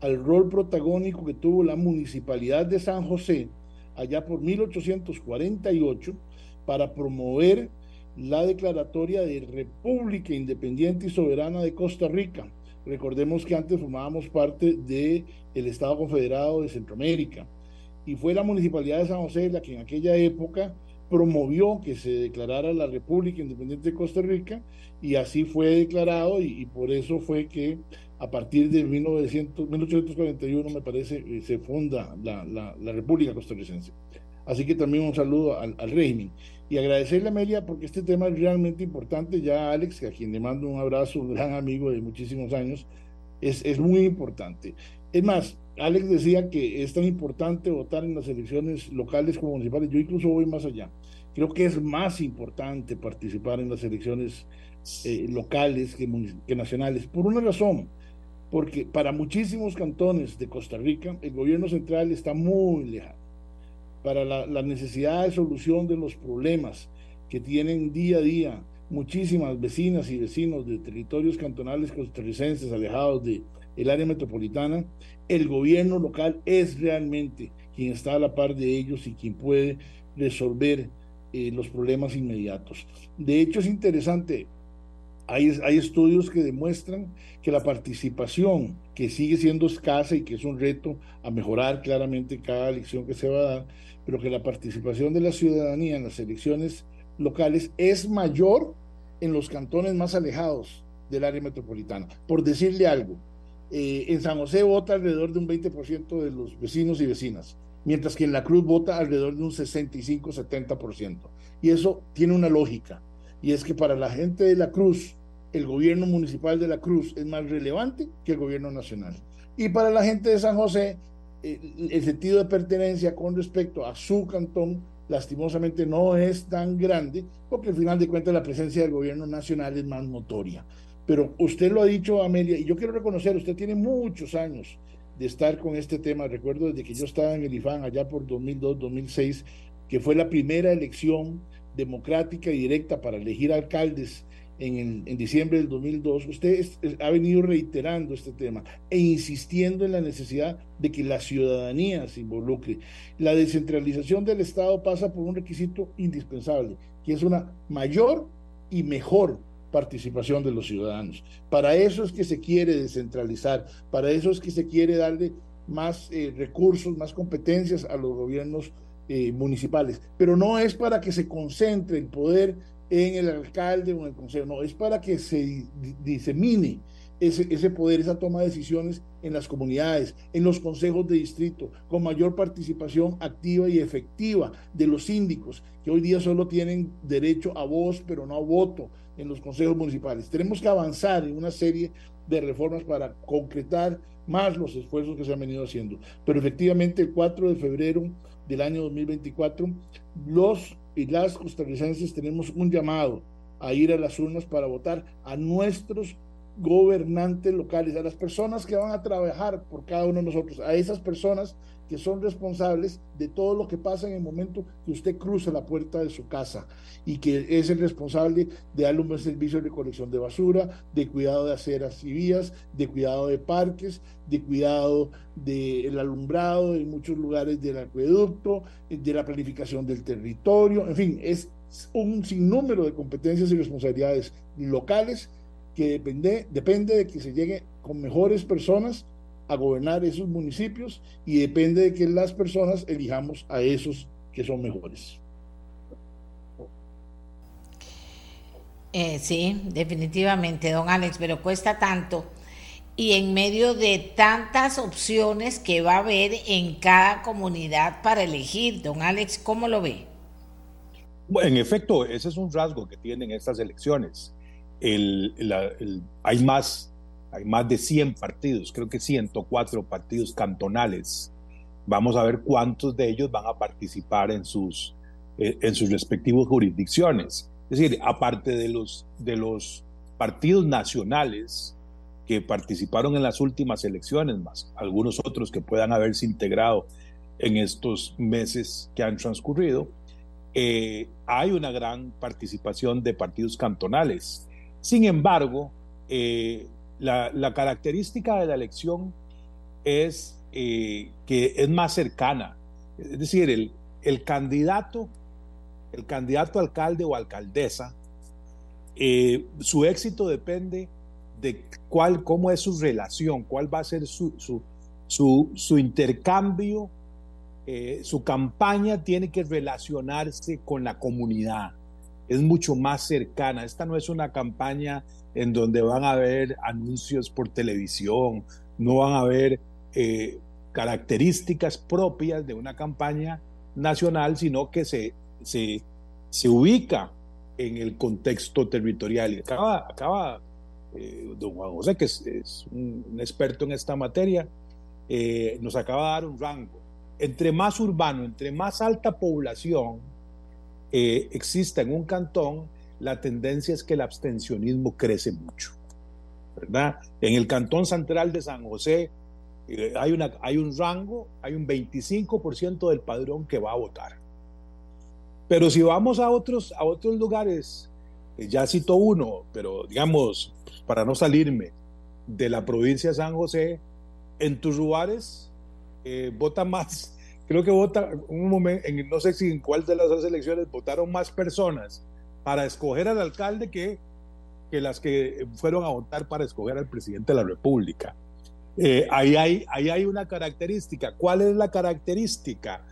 al rol protagónico que tuvo la municipalidad de San José allá por 1848 para promover la declaratoria de República Independiente y Soberana de Costa Rica. Recordemos que antes formábamos parte del el Estado Confederado de Centroamérica y fue la Municipalidad de San José la que en aquella época promovió que se declarara la República Independiente de Costa Rica y así fue declarado y, por eso fue que a partir de 1900, 1841 me parece eh, se funda la, la, República Costarricense. Así que también un saludo al, al régimen. Y agradecerle a Amelia porque este tema es realmente importante. Ya Alex, a quien le mando un abrazo, un gran amigo de muchísimos años, es, es muy importante. Es más, Alex decía que es tan importante votar en las elecciones locales como municipales. Yo incluso voy más allá. Creo que es más importante participar en las elecciones eh, locales que, que nacionales, por una razón, porque para muchísimos cantones de Costa Rica el gobierno central está muy lejano para la, necesidad de solución de los problemas que tienen día a día muchísimas vecinas y vecinos de territorios cantonales costarricenses alejados del el área metropolitana, el gobierno local es realmente quien está a la par de ellos y quien puede resolver eh, los problemas inmediatos. De hecho, es interesante, hay, hay, estudios que demuestran que la participación, que sigue siendo escasa y que es un reto a mejorar claramente cada elección que se va a dar, pero que la participación de la ciudadanía en las elecciones locales es mayor en los cantones más alejados del área metropolitana. Por decirle algo, eh, en San José vota alrededor de un 20% de los vecinos y vecinas, mientras que en La Cruz vota alrededor de un 65-70%. Y eso tiene una lógica, y es que para la gente de La Cruz, el gobierno municipal de La Cruz es más relevante que el gobierno nacional. Y para la gente de San José, el, sentido de pertenencia con respecto a su cantón lastimosamente no es tan grande, porque al final de cuentas la presencia del gobierno nacional es más notoria. Pero usted lo ha dicho, Amelia, y yo quiero reconocer, usted tiene muchos años de estar con este tema. Recuerdo desde que yo estaba en el IFAN allá por 2002, 2006, que fue la primera elección democrática y directa para elegir alcaldes en, en diciembre del 2002, usted ha venido reiterando este tema e insistiendo en la necesidad de que la ciudadanía se involucre. La descentralización del Estado pasa por un requisito indispensable, que es una mayor y mejor participación de los ciudadanos. Para eso es que se quiere descentralizar, para eso es que se quiere darle más eh, recursos, más competencias a los gobiernos eh, municipales, pero no es para que se concentre el poder en el alcalde o en el consejo, no, es para que se disemine ese, ese poder, esa toma de decisiones en las comunidades, en los consejos de distrito, con mayor participación activa y efectiva de los síndicos, que hoy día solo tienen derecho a voz, pero no a voto en los consejos municipales. Tenemos que avanzar en una serie de reformas para concretar más los esfuerzos que se han venido haciendo. Pero efectivamente el 4 de febrero del año 2024, los y las costarricenses tenemos un llamado a ir a las urnas para votar a nuestros gobernantes locales, a las personas que van a trabajar por cada uno de nosotros, a esas personas que son responsables de todo lo que pasa en el momento que usted cruza la puerta de su casa y que es el responsable de darle un servicio de recolección de basura, de cuidado de aceras y vías, de cuidado de parques, de cuidado del alumbrado en muchos lugares del acueducto, de la planificación del territorio, en fin, es un sinnúmero de competencias y responsabilidades locales que depende, depende de que se llegue con mejores personas a gobernar esos municipios y depende de que las personas elijamos a esos que son mejores. Eh, sí, definitivamente, don Alex, pero cuesta tanto. Y en medio de tantas opciones que va a haber en cada comunidad para elegir, don Alex, ¿cómo lo ve? Bueno, en efecto, ese es un rasgo que tienen estas elecciones. Hay más hay más de 100 partidos, creo que 104 partidos cantonales. Vamos a ver cuántos de ellos van a participar en sus, eh, en sus respectivas jurisdicciones. Es decir, aparte de los, de los partidos nacionales que participaron en las últimas elecciones, más algunos otros que puedan haberse integrado en estos meses que han transcurrido, eh, hay una gran participación de partidos cantonales. Sin embargo, eh, la, característica de la elección es eh, que es más cercana. Es decir, el, el, candidato, el candidato alcalde o alcaldesa, eh, su éxito depende de cuál, cómo es su relación, cuál va a ser su, su, su, intercambio, eh, su campaña tiene que relacionarse con la comunidad. Es mucho más cercana. Esta no es una campaña en donde van a haber anuncios por televisión, no van a haber eh, características propias de una campaña nacional, sino que se, se, se ubica en el contexto territorial. Y acaba, acaba eh, don Juan José, que es, un, experto en esta materia, eh, nos acaba de dar un rango. Entre más urbano, entre más alta población exista en un cantón, la tendencia es que el abstencionismo crece mucho. ¿verdad? En el Cantón Central de San José eh, hay, una, hay un rango, hay un 25% del padrón que va a votar. Pero si vamos a otros, a otros lugares, eh, ya cito uno, pero digamos, para no salirme de la provincia de San José, en tus lugares eh, vota más, creo que vota, un momento, en, no sé si en cuál de las dos elecciones votaron más personas para escoger al alcalde que, que las que fueron a votar para escoger al presidente de la República. Eh, ahí, hay, ahí hay una característica. ¿Cuál es la característica?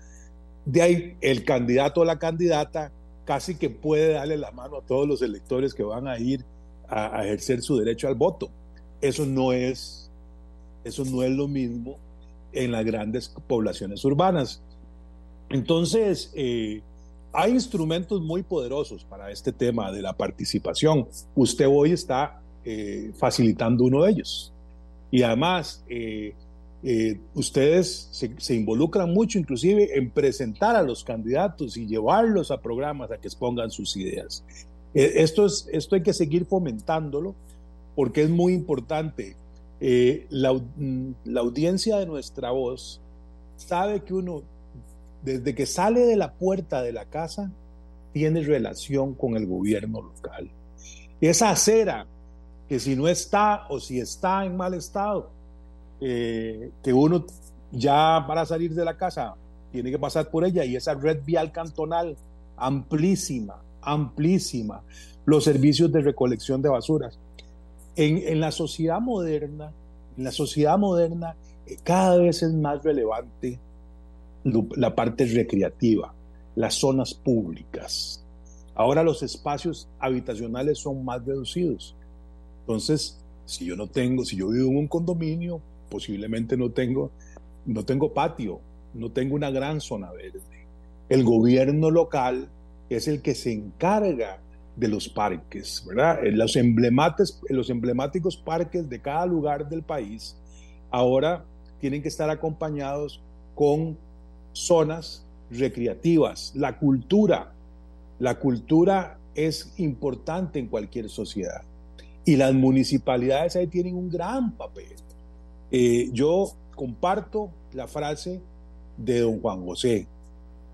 De ahí el candidato o la candidata casi que puede darle la mano a todos los electores que van a ir a, ejercer su derecho al voto. Eso no es, eso no es lo mismo en las grandes poblaciones urbanas. Entonces, eh, hay instrumentos muy poderosos para este tema de la participación. Usted hoy está eh, facilitando uno de ellos. Y además, eh, ustedes se, involucran mucho inclusive en presentar a los candidatos y llevarlos a programas a que expongan sus ideas. esto, es, esto hay que seguir fomentándolo porque es muy importante. La, mm, la audiencia de nuestra voz sabe que uno desde que sale de la puerta de la casa, tiene relación con el gobierno local. Esa acera que si no está o si está en mal estado, eh, que uno ya para salir de la casa tiene que pasar por ella y esa red vial cantonal amplísima, amplísima, los servicios de recolección de basuras. En, la sociedad moderna, en la sociedad moderna, eh, cada vez es más relevante la parte recreativa, las zonas públicas. Ahora los espacios habitacionales son más reducidos. Entonces, si yo no tengo, si yo vivo en un condominio, posiblemente no tengo, no tengo patio, no tengo una gran zona verde. El gobierno local es el que se encarga de los parques, ¿verdad? Los, emblemáticos, los emblemáticos parques de cada lugar del país ahora tienen que estar acompañados con zonas recreativas, la cultura. La cultura es importante en cualquier sociedad y las municipalidades ahí tienen un gran papel. Eh, yo comparto la frase de don Juan José.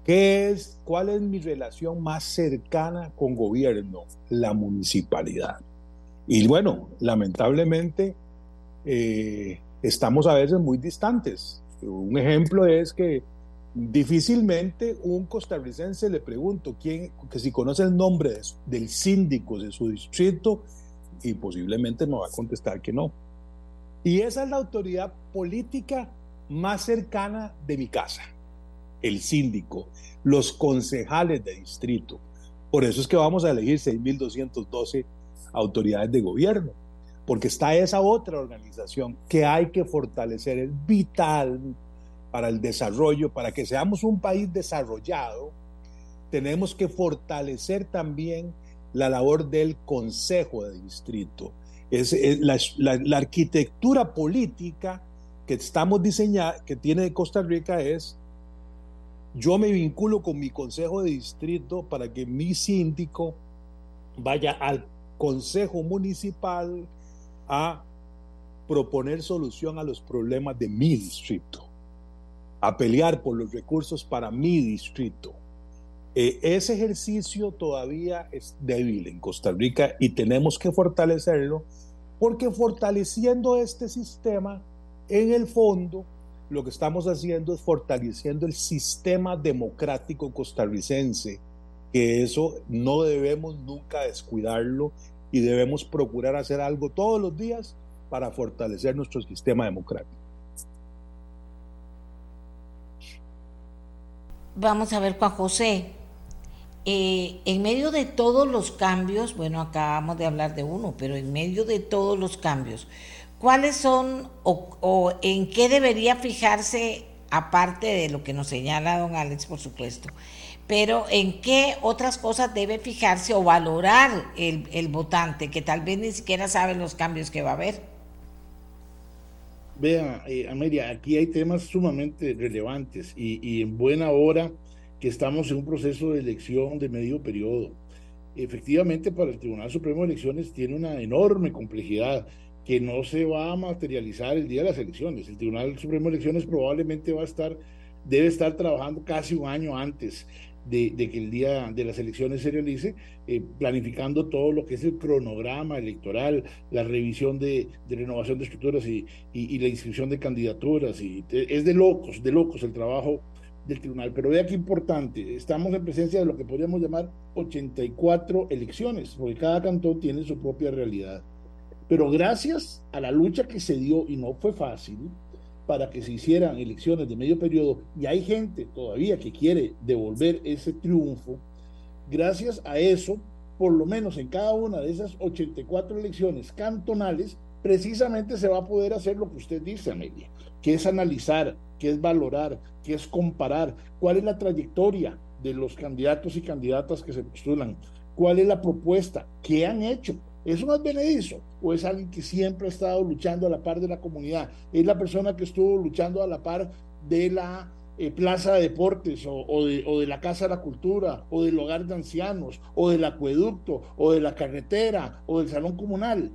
¿Qué es, ¿Cuál es mi relación más cercana con gobierno? La municipalidad. Y bueno, lamentablemente eh, estamos a veces muy distantes. Un ejemplo es que difícilmente un costarricense le pregunto quién, que si conoce el nombre del síndico de su distrito y posiblemente me va a contestar que no. Y esa es la autoridad política más cercana de mi casa, el síndico, los concejales de distrito. Por eso es que vamos a elegir 6.212 autoridades de gobierno, porque está esa otra organización que hay que fortalecer, es vital para el desarrollo, para que seamos un país desarrollado, tenemos que fortalecer también la labor del Consejo de Distrito. Es, la, arquitectura política que estamos diseñando, que tiene Costa Rica es, yo me vinculo con mi Consejo de Distrito para que mi síndico vaya al Consejo Municipal a proponer solución a los problemas de mi distrito, a pelear por los recursos para mi distrito. Eh, ese ejercicio todavía es débil en Costa Rica y tenemos que fortalecerlo porque fortaleciendo este sistema, en el fondo, lo que estamos haciendo es fortaleciendo el sistema democrático costarricense, que eso no debemos nunca descuidarlo y debemos procurar hacer algo todos los días para fortalecer nuestro sistema democrático. Vamos a ver, Juan José, eh, en medio de todos los cambios, bueno, acabamos de hablar de uno, pero en medio de todos los cambios, ¿cuáles son o, en qué debería fijarse, aparte de lo que nos señala don Alex, por supuesto, pero en qué otras cosas debe fijarse o valorar el, votante, que tal vez ni siquiera sabe los cambios que va a haber? Vea, eh, Amelia, aquí hay temas sumamente relevantes y, y en buena hora que estamos en un proceso de elección de medio periodo. Efectivamente, para el Tribunal Supremo de Elecciones tiene una enorme complejidad que no se va a materializar el día de las elecciones. El Tribunal Supremo de Elecciones probablemente va a estar, debe estar trabajando casi un año antes de, que el día de las elecciones se realice, eh, planificando todo lo que es el cronograma electoral, la revisión de, renovación de estructuras y, la inscripción de candidaturas. Es de locos, de locos el trabajo del tribunal. Pero vea qué importante, estamos en presencia de lo que podríamos llamar 84 elecciones, porque cada cantón tiene su propia realidad. Pero gracias a la lucha que se dio, y no fue fácil, para que se hicieran elecciones de medio periodo, y hay gente todavía que quiere devolver ese triunfo, gracias a eso, por lo menos en cada una de esas 84 elecciones cantonales, precisamente se va a poder hacer lo que usted dice, Amelia, que es analizar, que es valorar, que es comparar. Cuál es la trayectoria de los candidatos y candidatas que se postulan, cuál es la propuesta, qué han hecho. ¿Es un o es alguien que siempre ha estado luchando a la par de la comunidad? ¿Es la persona que estuvo luchando a la par de la eh, plaza de deportes o, de, o, de, la casa de la cultura o del hogar de ancianos o del acueducto o de la carretera o del salón comunal?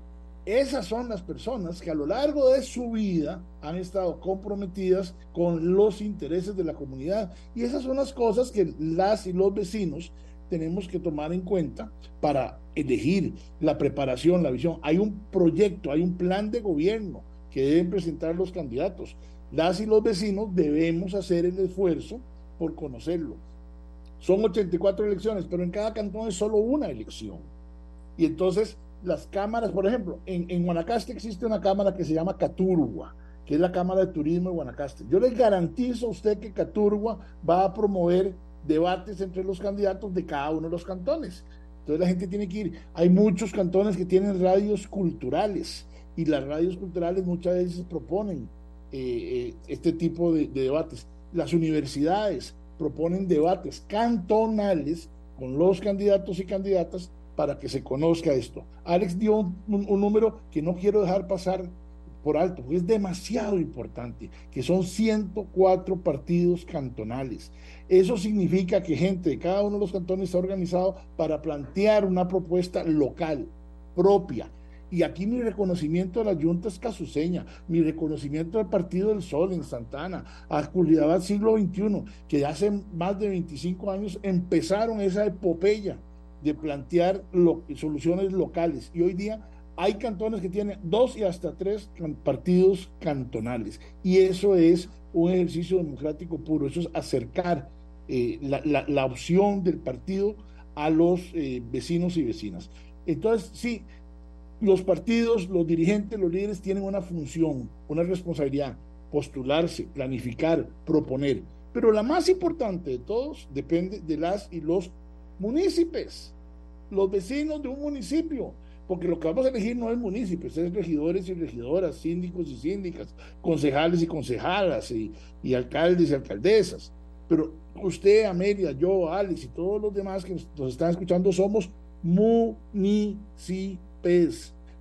Esas son las personas que a lo largo de su vida han estado comprometidas con los intereses de la comunidad. Y esas son las cosas que las y los vecinos tenemos que tomar en cuenta para elegir la preparación, la visión. Hay un proyecto, hay un plan de gobierno que deben presentar los candidatos. Las y los vecinos debemos hacer el esfuerzo por conocerlo. Son 84 elecciones, pero en cada cantón es solo una elección. Y entonces las cámaras, por ejemplo, en, en Guanacaste existe una cámara que se llama Caturgua, que es la Cámara de Turismo de Guanacaste. Yo les garantizo a usted que Caturgua va a promover debates entre los candidatos de cada uno de los cantones. Entonces la gente tiene que ir. Hay muchos cantones que tienen radios culturales y las radios culturales muchas veces proponen eh, eh, este tipo de, debates. Las universidades proponen debates cantonales con los candidatos y candidatas para que se conozca esto. Alex dio un número que no quiero dejar pasar por alto, es demasiado importante, que son 104 partidos cantonales. Eso significa que gente de cada uno de los cantones está organizado para plantear una propuesta local, propia. Y aquí mi reconocimiento a la Junta es casuseña, mi reconocimiento al Partido del Sol en Santana, a Culiabad siglo XXI, que hace más de 25 años empezaron esa epopeya de plantear soluciones locales. Y hoy día hay cantones que tienen dos y hasta tres partidos cantonales. Y eso es un ejercicio democrático puro, eso es acercar eh, la, opción del partido a los eh, vecinos y vecinas. Entonces, sí, los partidos, los dirigentes, los líderes tienen una función, una responsabilidad, postularse, planificar, proponer. Pero la más importante de todos depende de las y los municipios, los vecinos de un municipio porque lo que vamos a elegir no es municipios, es regidores y regidoras, síndicos y síndicas, concejales y concejalas, y, alcaldes y alcaldesas. Pero usted, Amelia, yo, Alex y todos los demás que nos, están escuchando somos municipios,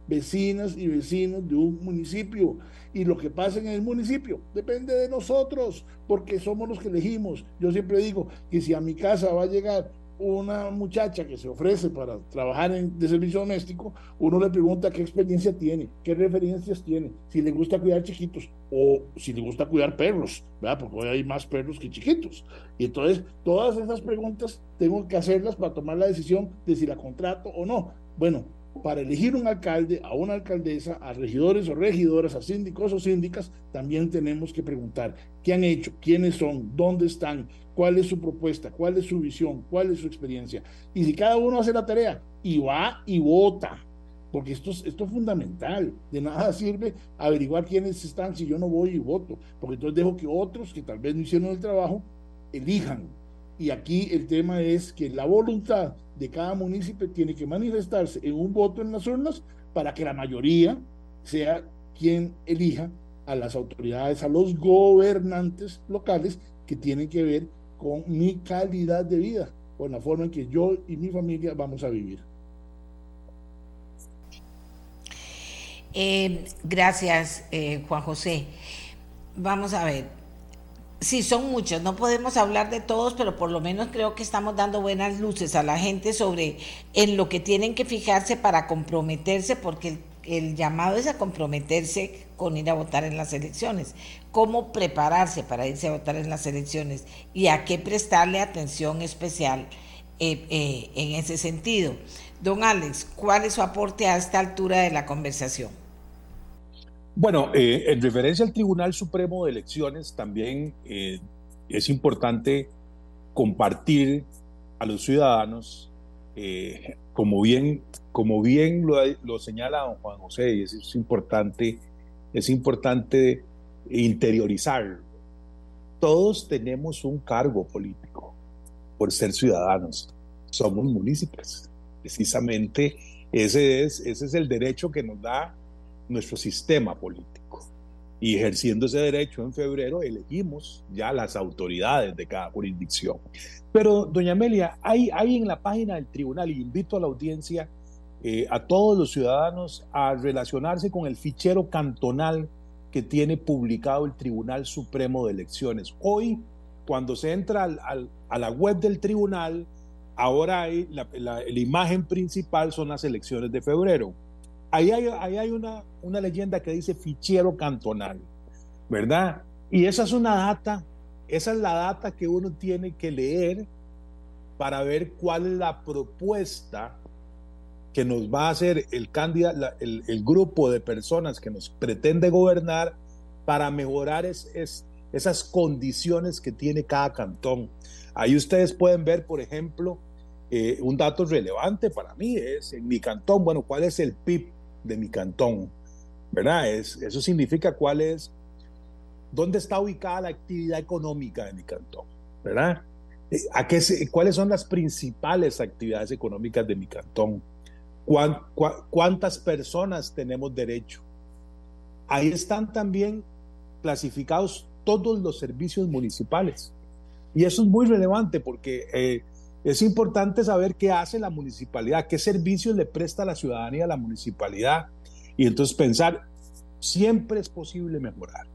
vecinas y vecinos de un municipio. Y lo que pasa en el municipio depende de nosotros, porque somos los que elegimos. Yo siempre digo que si a mi casa va a llegar una muchacha que se ofrece para trabajar en, de servicio doméstico, uno le pregunta qué experiencia tiene, qué referencias tiene, si le gusta cuidar chiquitos o si le gusta cuidar perros, ¿verdad? Porque hoy hay más perros que chiquitos. Y entonces, todas esas preguntas tengo que hacerlas para tomar la decisión de si la contrato o no. Bueno, para elegir un alcalde, a una alcaldesa, a regidores o regidoras, a síndicos o síndicas, también tenemos que preguntar qué han hecho, quiénes son, dónde están, cuál es su propuesta, cuál es su visión, cuál es su experiencia. Y si cada uno hace la tarea y va y vota, porque esto es, esto es fundamental, de nada sirve averiguar quiénes están si yo no voy y voto, porque entonces dejo que otros que tal vez no hicieron el trabajo elijan. Y aquí el tema es que la voluntad de cada municipio tiene que manifestarse en un voto en las urnas para que la mayoría sea quien elija a las autoridades, a los gobernantes locales que tienen que ver con mi calidad de vida, con la forma en que yo y mi familia vamos a vivir. Eh, gracias, eh, Juan José. Vamos a ver, Sí, son muchos, no podemos hablar de todos, pero por lo menos creo que estamos dando buenas luces a la gente sobre en lo que tienen que fijarse para comprometerse, porque el, llamado es a comprometerse con ir a votar en las elecciones, cómo prepararse para irse a votar en las elecciones y a qué prestarle atención especial eh, eh, en ese sentido. Don Alex, ¿cuál es su aporte a esta altura de la conversación? Bueno, eh, en referencia al Tribunal Supremo de Elecciones, también es importante compartir a los ciudadanos, como bien, como bien lo, señala don Juan José, y es importante, es importante interiorizarlo. Todos tenemos un cargo político por ser ciudadanos, somos municipios. Precisamente ese es, ese es el derecho que nos da nuestro sistema político. Y ejerciendo ese derecho en febrero elegimos ya las autoridades de cada jurisdicción. Pero, doña Amelia, hay, en la página del tribunal, y invito a la audiencia, eh, a todos los ciudadanos a relacionarse con el fichero cantonal que tiene publicado el Tribunal Supremo de Elecciones. Hoy, cuando se entra al, a la web del tribunal, ahora hay la, la imagen principal son las elecciones de febrero ahí hay, una, una leyenda que dice fichero cantonal, ¿verdad? Y esa es una data, esa es la data que uno tiene que leer para ver cuál es la propuesta que nos va a hacer el, candidato, el, el grupo de personas que nos pretende gobernar para mejorar es, esas condiciones que tiene cada cantón. Ahí ustedes pueden ver, por ejemplo, eh, un dato relevante para mí es en mi cantón, bueno, ¿cuál es el PIB de mi cantón? ¿Verdad? Es, eso significa cuál es, dónde está ubicada la actividad económica de mi cantón, ¿verdad? Eh, ¿A qué ¿Cuáles son las principales actividades económicas de mi cantón? ¿Cuántas personas tenemos derecho? Ahí están también clasificados todos los servicios municipales. Y eso es muy relevante porque eh, es importante saber qué hace la municipalidad, qué servicios le presta a la ciudadanía a la municipalidad. Y entonces pensar, siempre es posible mejorar.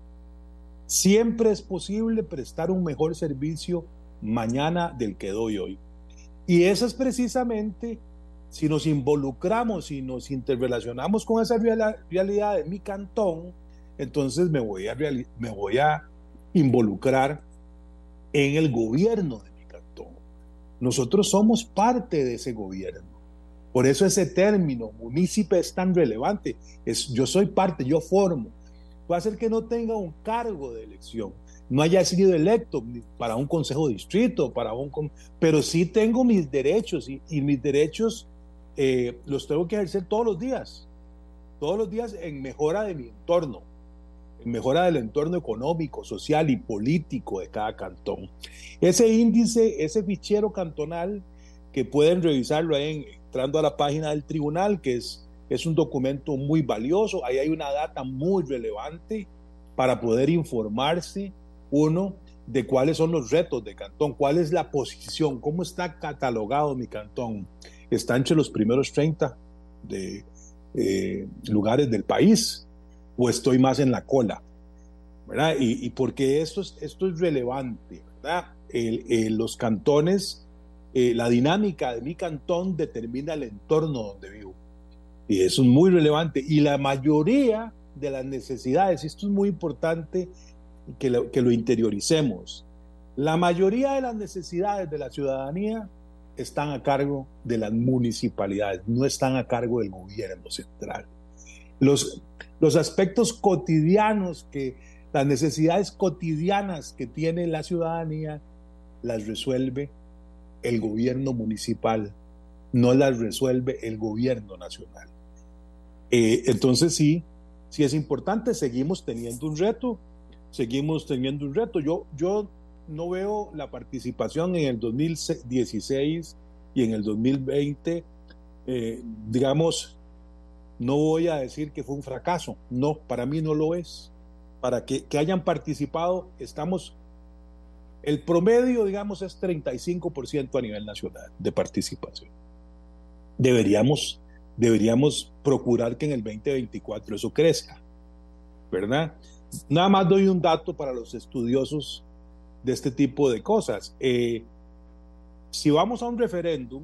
Siempre es posible prestar un mejor servicio mañana del que doy hoy. Y eso es precisamente, si nos involucramos y nos interrelacionamos con esa realidad de mi cantón, entonces me voy a, me voy a involucrar en el gobierno de. Nosotros somos parte de ese gobierno. Por eso ese término, municipio, es tan relevante. Es, yo soy parte, yo formo. Puede ser que no tenga un cargo de elección, no haya sido electo para un consejo de distrito, para un, pero sí tengo mis derechos y, mis derechos eh, los tengo que ejercer todos los días, todos los días en mejora de mi entorno, en mejora del entorno económico, social y político de cada cantón. Ese índice, ese fichero cantonal, que pueden revisarlo ahí entrando a la página del tribunal, que es, es un documento muy valioso, ahí hay una data muy relevante para poder informarse uno, de cuáles son los retos de Cantón, cuál es la posición, cómo está catalogado mi Cantón. Está entre los primeros 30 de eh, lugares del país o estoy más en la cola. ¿verdad? Y, porque esto es, esto es relevante, ¿verdad? los cantones, eh, la dinámica de mi cantón determina el entorno donde vivo. Y eso es muy relevante. Y la mayoría de las necesidades, esto es muy importante, que que lo interioricemos. La mayoría de las necesidades de la ciudadanía están a cargo de las municipalidades, no están a cargo del gobierno central. Los, los aspectos cotidianos que, las necesidades cotidianas que tiene la ciudadanía, las resuelve el gobierno municipal, no las resuelve el gobierno nacional. Eh, entonces sí, sí es importante, seguimos teniendo un reto, seguimos teniendo un reto. Yo, yo no veo la participación en el 2016 y en el 2020, eh, digamos, no voy a decir que fue un fracaso, no, para mí no lo es. Para que, que hayan participado, estamos, el promedio, digamos, es 35% a nivel nacional de participación. Deberíamos, deberíamos procurar que en el 2024 eso crezca, ¿verdad? Nada más doy un dato para los estudiosos de este tipo de cosas. Eh, si vamos a un referéndum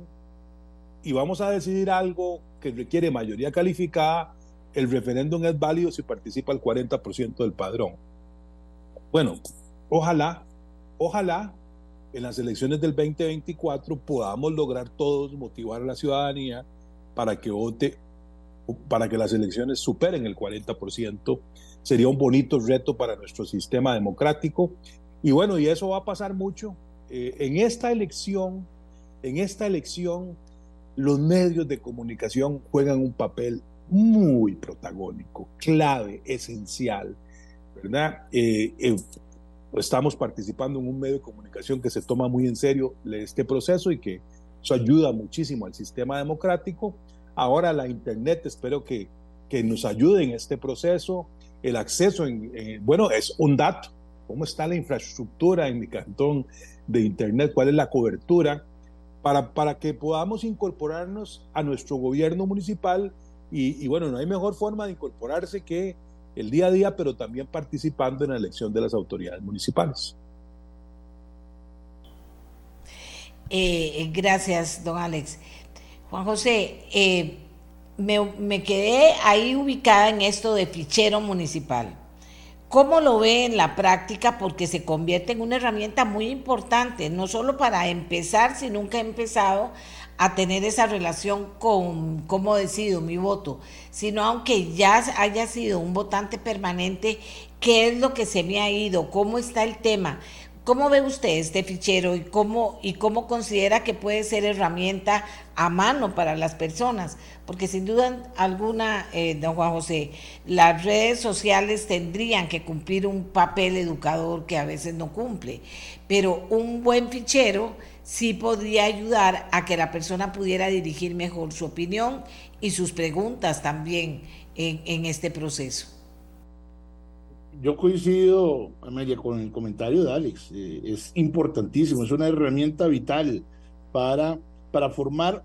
y vamos a decidir algo que requiere mayoría calificada, el referéndum es válido si participa el 40% del padrón. Bueno, ojalá, ojalá en las elecciones del 2024 podamos lograr todos motivar a la ciudadanía para que vote, para que las elecciones superen el 40% sería un bonito reto para nuestro sistema democrático. Y bueno, y eso va a pasar mucho. Eh, en esta elección, en esta elección, los medios de comunicación juegan un papel muy protagónico, clave, esencial, ¿verdad? Eh, eh, estamos participando en un medio de comunicación que se toma muy en serio este proceso y que eso ayuda muchísimo al sistema democrático. Ahora la Internet, espero que, que nos ayude en este proceso el acceso, en, bueno, es un dato, cómo está la infraestructura en mi cantón de Internet, cuál es la cobertura, para, para que podamos incorporarnos a nuestro gobierno municipal y, bueno, no hay mejor forma de incorporarse que el día a día, pero también participando en la elección de las autoridades municipales. Eh, gracias, don Alex. Juan José, eh, me, quedé ahí ubicada en esto de fichero municipal. ¿Cómo lo ve en la práctica? Porque se convierte en una herramienta muy importante, no solo para empezar, si nunca ha empezado a tener esa relación con cómo decido mi voto, sino aunque ya haya sido un votante permanente, ¿qué es lo que se me ha ido? ¿Cómo está el tema? ¿Cómo ve usted este fichero y cómo, y cómo considera que puede ser herramienta a mano para las personas? Porque sin duda alguna, eh, don Juan José, las redes sociales tendrían que cumplir un papel educador que a veces no cumple, pero un buen fichero sí podría ayudar a que la persona pudiera dirigir mejor su opinión y sus preguntas también en, este proceso yo coincido, Amelia, con el comentario de Alex. Eh, es importantísimo, es una herramienta vital para, para formar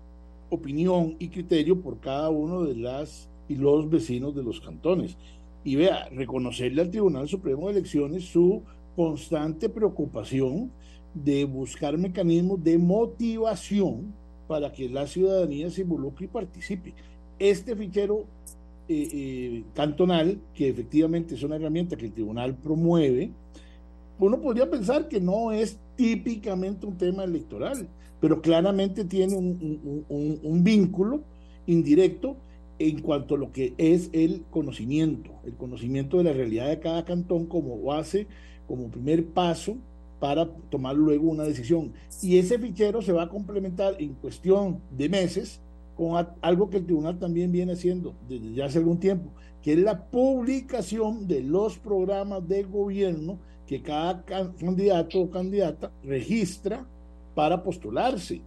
opinión y criterio por cada uno de las y los vecinos de los cantones. Y vea, reconocerle al Tribunal Supremo de Elecciones su constante preocupación de buscar mecanismos de motivación para que la ciudadanía se involucre y participe. Este fichero eh, eh, cantonal, que efectivamente es una herramienta que el tribunal promueve, uno podría pensar que no es típicamente un tema electoral, pero claramente tiene un, un, vínculo indirecto en cuanto a lo que es el conocimiento, el conocimiento de la realidad de cada cantón como base, como primer paso para tomar luego una decisión. Y ese fichero se va a complementar en cuestión de meses con algo que el tribunal también viene haciendo desde ya hace algún tiempo, que es la publicación de los programas de gobierno que cada candidato o candidata registra para postularse.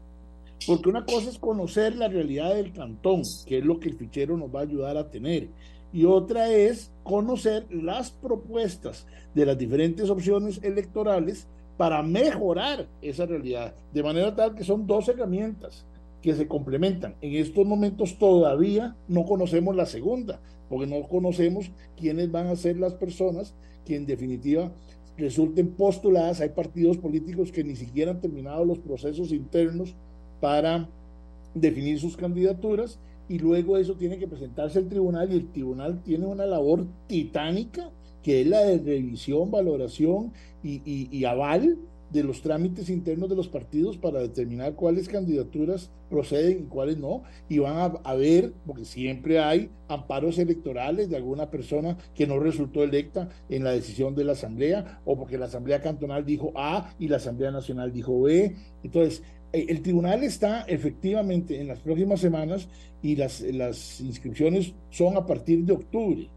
Porque una cosa es conocer la realidad del cantón, que es lo que el fichero nos va a ayudar a tener, y otra es conocer las propuestas de las diferentes opciones electorales para mejorar esa realidad, de manera tal que son dos herramientas que se complementan. En estos momentos todavía no conocemos la segunda, porque no conocemos quiénes van a ser las personas que en definitiva resulten postuladas. Hay partidos políticos que ni siquiera han terminado los procesos internos para definir sus candidaturas y luego eso tiene que presentarse al tribunal y el tribunal tiene una labor titánica que es la de revisión, valoración y, y aval de los trámites internos de los partidos para determinar cuáles candidaturas proceden y cuáles no, y van a, ver, porque siempre hay amparos electorales de alguna persona que no resultó electa en la decisión de la Asamblea, o porque la Asamblea Cantonal dijo A y la Asamblea Nacional dijo B. Entonces, eh, el tribunal está efectivamente en las próximas semanas y las, las inscripciones son a partir de octubre.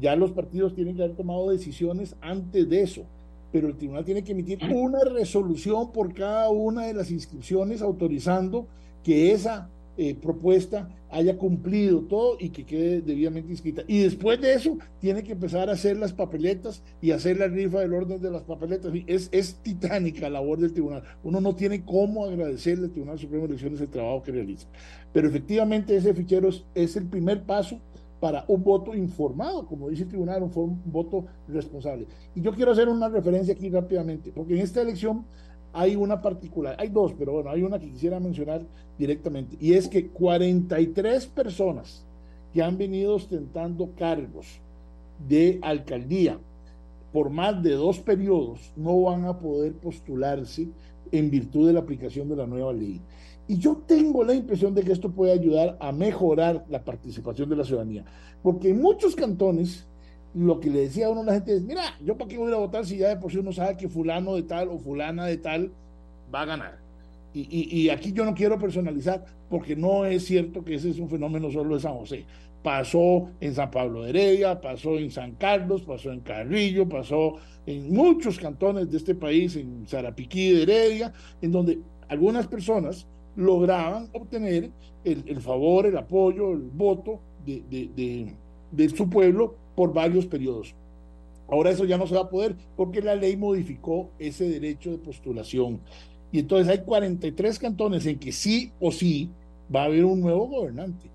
Ya los partidos tienen que haber tomado decisiones antes de eso pero el tribunal tiene que emitir una resolución por cada una de las inscripciones autorizando que esa eh, propuesta haya cumplido todo y que quede debidamente inscrita. Y después de eso, tiene que empezar a hacer las papeletas y hacer la rifa del orden de las papeletas. Es, es titánica la labor del tribunal. Uno no tiene cómo agradecerle al Tribunal Supremo de Elecciones el trabajo que realiza. Pero efectivamente ese fichero es el primer paso para un voto informado, como dice el tribunal, un, voto responsable. Y yo quiero hacer una referencia aquí rápidamente, porque en esta elección hay una particular, hay dos, pero bueno, hay una que quisiera mencionar directamente, y es que 43 personas que han venido ostentando cargos de alcaldía por más de dos periodos no van a poder postularse en virtud de la aplicación de la nueva ley. Y yo tengo la impresión de que esto puede ayudar a mejorar la participación de la ciudadanía, porque en muchos cantones lo que le decía a uno la gente es, mira, yo para qué voy a votar si ya de por sí uno sabe que fulano de tal o fulana de tal va a ganar. Y, y, aquí yo no quiero personalizar, porque no es cierto que ese es un fenómeno solo de San José. Pasó en San Pablo de Heredia, pasó en San Carlos, pasó en Carrillo, pasó en muchos cantones de este país, en Zarapiquí de Heredia, en donde algunas personas lograban obtener el, favor, el apoyo, el voto de, de, su pueblo por varios periodos. Ahora eso ya no se va a poder porque la ley modificó ese derecho de postulación. Y entonces hay 43 cantones en que sí o sí va a haber un nuevo gobernante.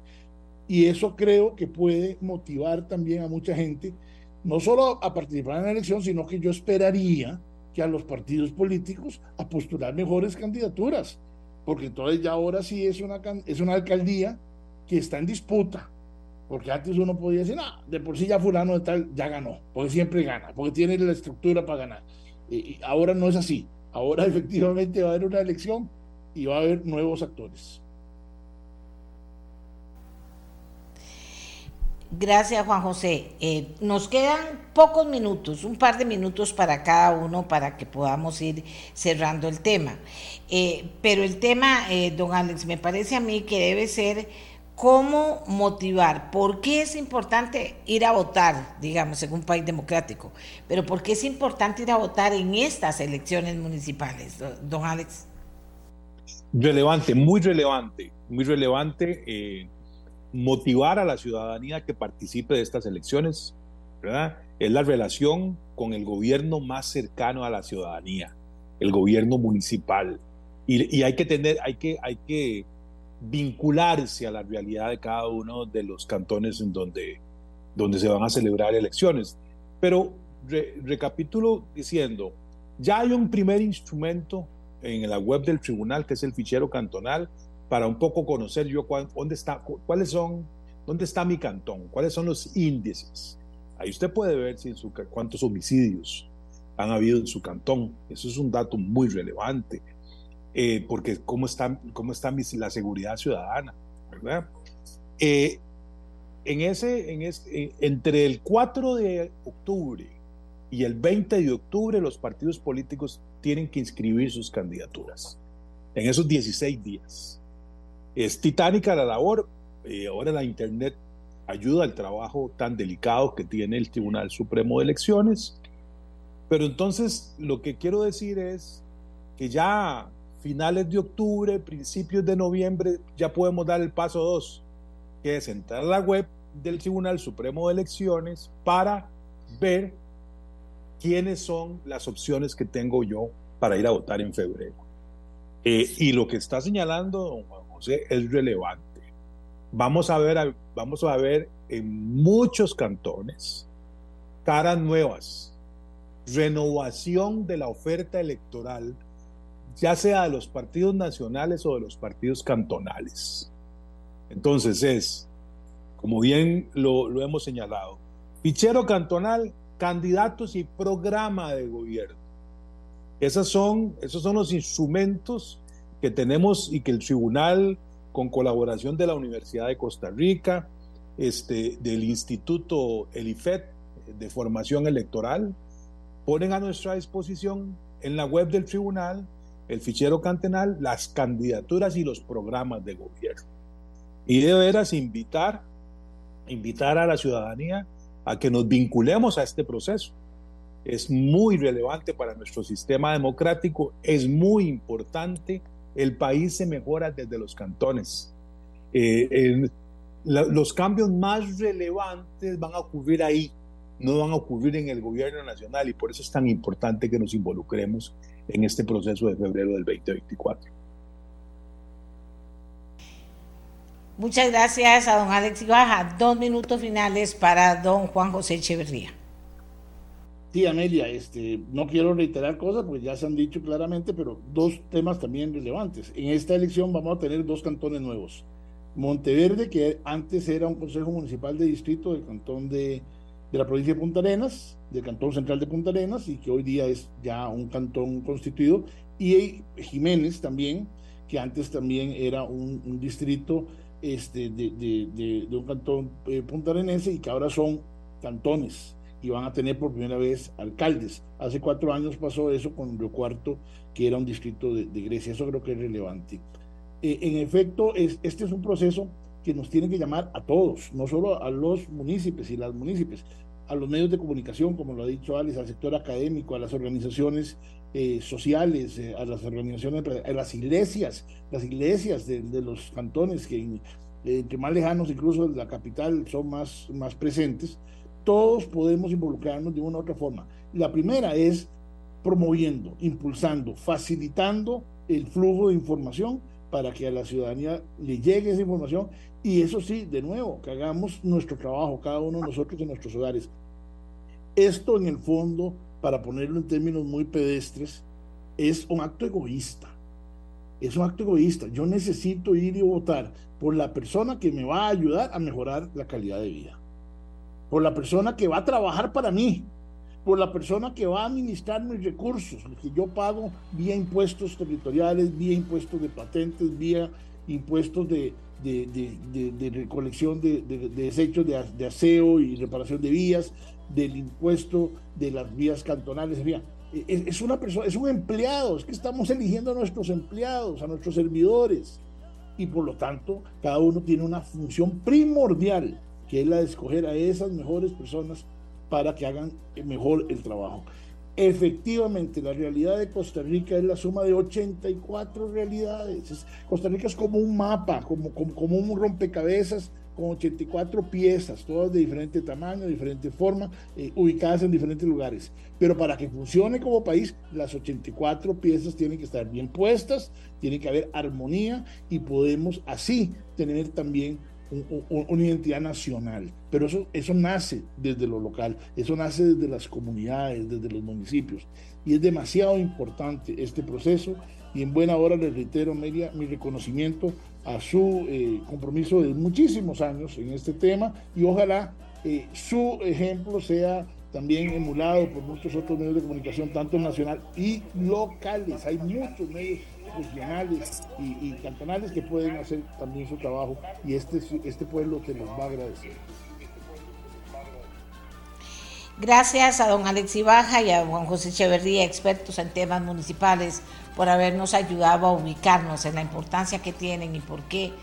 Y eso creo que puede motivar también a mucha gente, no solo a participar en la elección, sino que yo esperaría que a los partidos políticos a mejores candidaturas porque entonces ya ahora sí es una, es una alcaldía que está en disputa Porque antes uno podía decir, no, de por sí ya fulano de tal ya ganó, porque siempre gana, porque tiene la estructura para ganar. Y, ahora no es así. Ahora efectivamente va a haber una elección y va a haber nuevos actores. Gracias, Juan José. Eh, nos quedan pocos minutos, un par de minutos para cada uno para que podamos ir cerrando el tema. Eh, pero el tema, eh, don Alex, me parece a mí que debe ser cómo motivar, por qué es importante ir a votar, digamos, en un país democrático, pero por qué es importante ir a votar en estas elecciones municipales, don Alex. Relevante, muy relevante, muy relevante motivar a la ciudadanía que participe de estas elecciones, ¿verdad? Es la relación con el gobierno más cercano a la ciudadanía, el gobierno municipal. Y, y hay que tener, hay que, hay que vincularse a la realidad de cada uno de los cantones en donde, donde se van a celebrar elecciones. Pero recapitulo diciendo, ya hay un primer instrumento en la web del tribunal, que es el fichero cantonal, para un poco conocer yo dónde está, cuáles son, dónde está mi cantón, cuáles son los índices. Ahí usted puede ver cuántos homicidios han habido en su cantón. Eso es un dato muy relevante. Eh, porque cómo está, cómo está la seguridad ciudadana. Eh, en ese, en ese, entre el 4 de octubre y el 20 de octubre los partidos políticos tienen que inscribir sus candidaturas, en esos 16 días. Es titánica la labor, eh, ahora la Internet ayuda al trabajo tan delicado que tiene el Tribunal Supremo de Elecciones, pero entonces lo que quiero decir es que ya finales de octubre, principios de noviembre, ya podemos dar el paso 2, que es entrar a la web del Tribunal Supremo de Elecciones para ver quiénes son las opciones que tengo yo para ir a votar en febrero. Eh, y lo que está señalando don Juan Es relevante. Vamos a ver, vamos a ver en muchos cantones caras nuevas, renovación de la oferta electoral ya sea de los partidos nacionales o de los partidos cantonales. Entonces es, como bien lo, hemos señalado, fichero cantonal, candidatos y programa de gobierno. Esas son, esos son los instrumentos que tenemos y que el tribunal, con colaboración de la Universidad de Costa Rica, este, del Instituto ELIFET de Formación Electoral, ponen a nuestra disposición en la web del tribunal el fichero cantonal, las candidaturas y los programas de gobierno. Y de veras invitar, invitar a la ciudadanía a que nos vinculemos a este proceso. Es muy relevante para nuestro sistema democrático, es muy importante. El país se mejora desde los cantones. Eh, los cambios más relevantes van a ocurrir ahí, no van a ocurrir en el gobierno nacional y por eso es tan importante que nos involucremos en este proceso de febrero del 2024. Muchas gracias a don Alex Ibaja. Dos minutos finales para don Juan José Echeverría. Sí, Amelia, este, no quiero reiterar cosas porque ya se han dicho claramente, pero dos temas también relevantes. En esta elección vamos a tener dos cantones nuevos. Monteverde, que antes era un consejo municipal de distrito del cantón de la provincia de Punta Arenas, del cantón central de Punta Arenas, y que hoy día es ya un cantón constituido, y Jiménez también, que antes también era un, distrito este, de, un cantón eh, puntarenense y que ahora son cantones y van a tener por primera vez alcaldes. Hace cuatro años pasó eso con Río Cuarto, que era un distrito de, Grecia. Eso creo que es relevante. Eh, en efecto, es, este es un proceso que nos tiene que llamar a todos, no solo a los municipios y las municipios, a los medios de comunicación, como lo ha dicho Alice, al sector académico, a las organizaciones eh, sociales, eh, a las organizaciones, a las iglesias, las iglesias de, los cantones que entre más lejanos incluso de la capital son más, más presentes, todos podemos involucrarnos de una u otra forma. La primera es promoviendo, impulsando, facilitando el flujo de información para que a la ciudadanía le llegue esa información y eso sí, de nuevo, que hagamos nuestro trabajo, cada uno de nosotros en nuestros hogares. Esto en el fondo, para ponerlo en términos muy pedestres, es un acto egoísta. es un acto egoísta. Yo necesito ir y votar por la persona que me va a ayudar a mejorar la calidad de vida, por la persona que va a trabajar para mí, por la persona que va a administrar mis recursos, los que yo pago vía impuestos territoriales, vía impuestos de patentes, vía impuestos de, de, recolección de, desechos de, aseo y reparación de vías, del impuesto de las vías cantonales. Es, es, una persona, es un empleado, es que estamos eligiendo a nuestros empleados, a nuestros servidores. Y por lo tanto, cada uno tiene una función primordial, que es la de escoger a esas mejores personas para que hagan mejor el trabajo. Efectivamente, la realidad de Costa Rica es la suma de 84 realidades. Costa Rica es como un mapa, como, como, un rompecabezas con 84 piezas, todas de diferente tamaño, diferente forma, eh, ubicadas en diferentes lugares. Pero para que funcione como país, las 84 piezas tienen que estar bien puestas, tiene que haber armonía y podemos así tener también una identidad nacional. Pero eso, eso nace desde lo local, eso nace desde las comunidades, desde los municipios. Y es demasiado importante este proceso. Y en buena hora les reitero, Media, mi reconocimiento a su eh, compromiso de muchísimos años en este tema y ojalá eh, su ejemplo sea también emulado por muchos otros medios de comunicación, tanto nacional y locales. Hay muchos medios regionales y, cantonales que pueden hacer también su trabajo y este, este pueblo te los va a agradecer. Gracias a don Alex Ibaja y a Juan José Echeverría, expertos en temas municipales, por habernos ayudado a ubicarnos en la importancia que tienen y por qué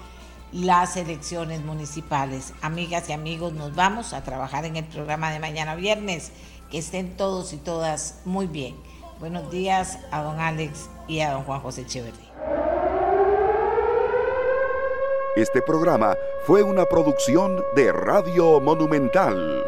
las elecciones municipales. Amigas y amigos, nos vamos a trabajar en el programa de mañana viernes. Que estén todos y todas muy bien. Buenos días a don Alex y a don Juan José Echeverría. Este programa fue una producción de Radio Monumental.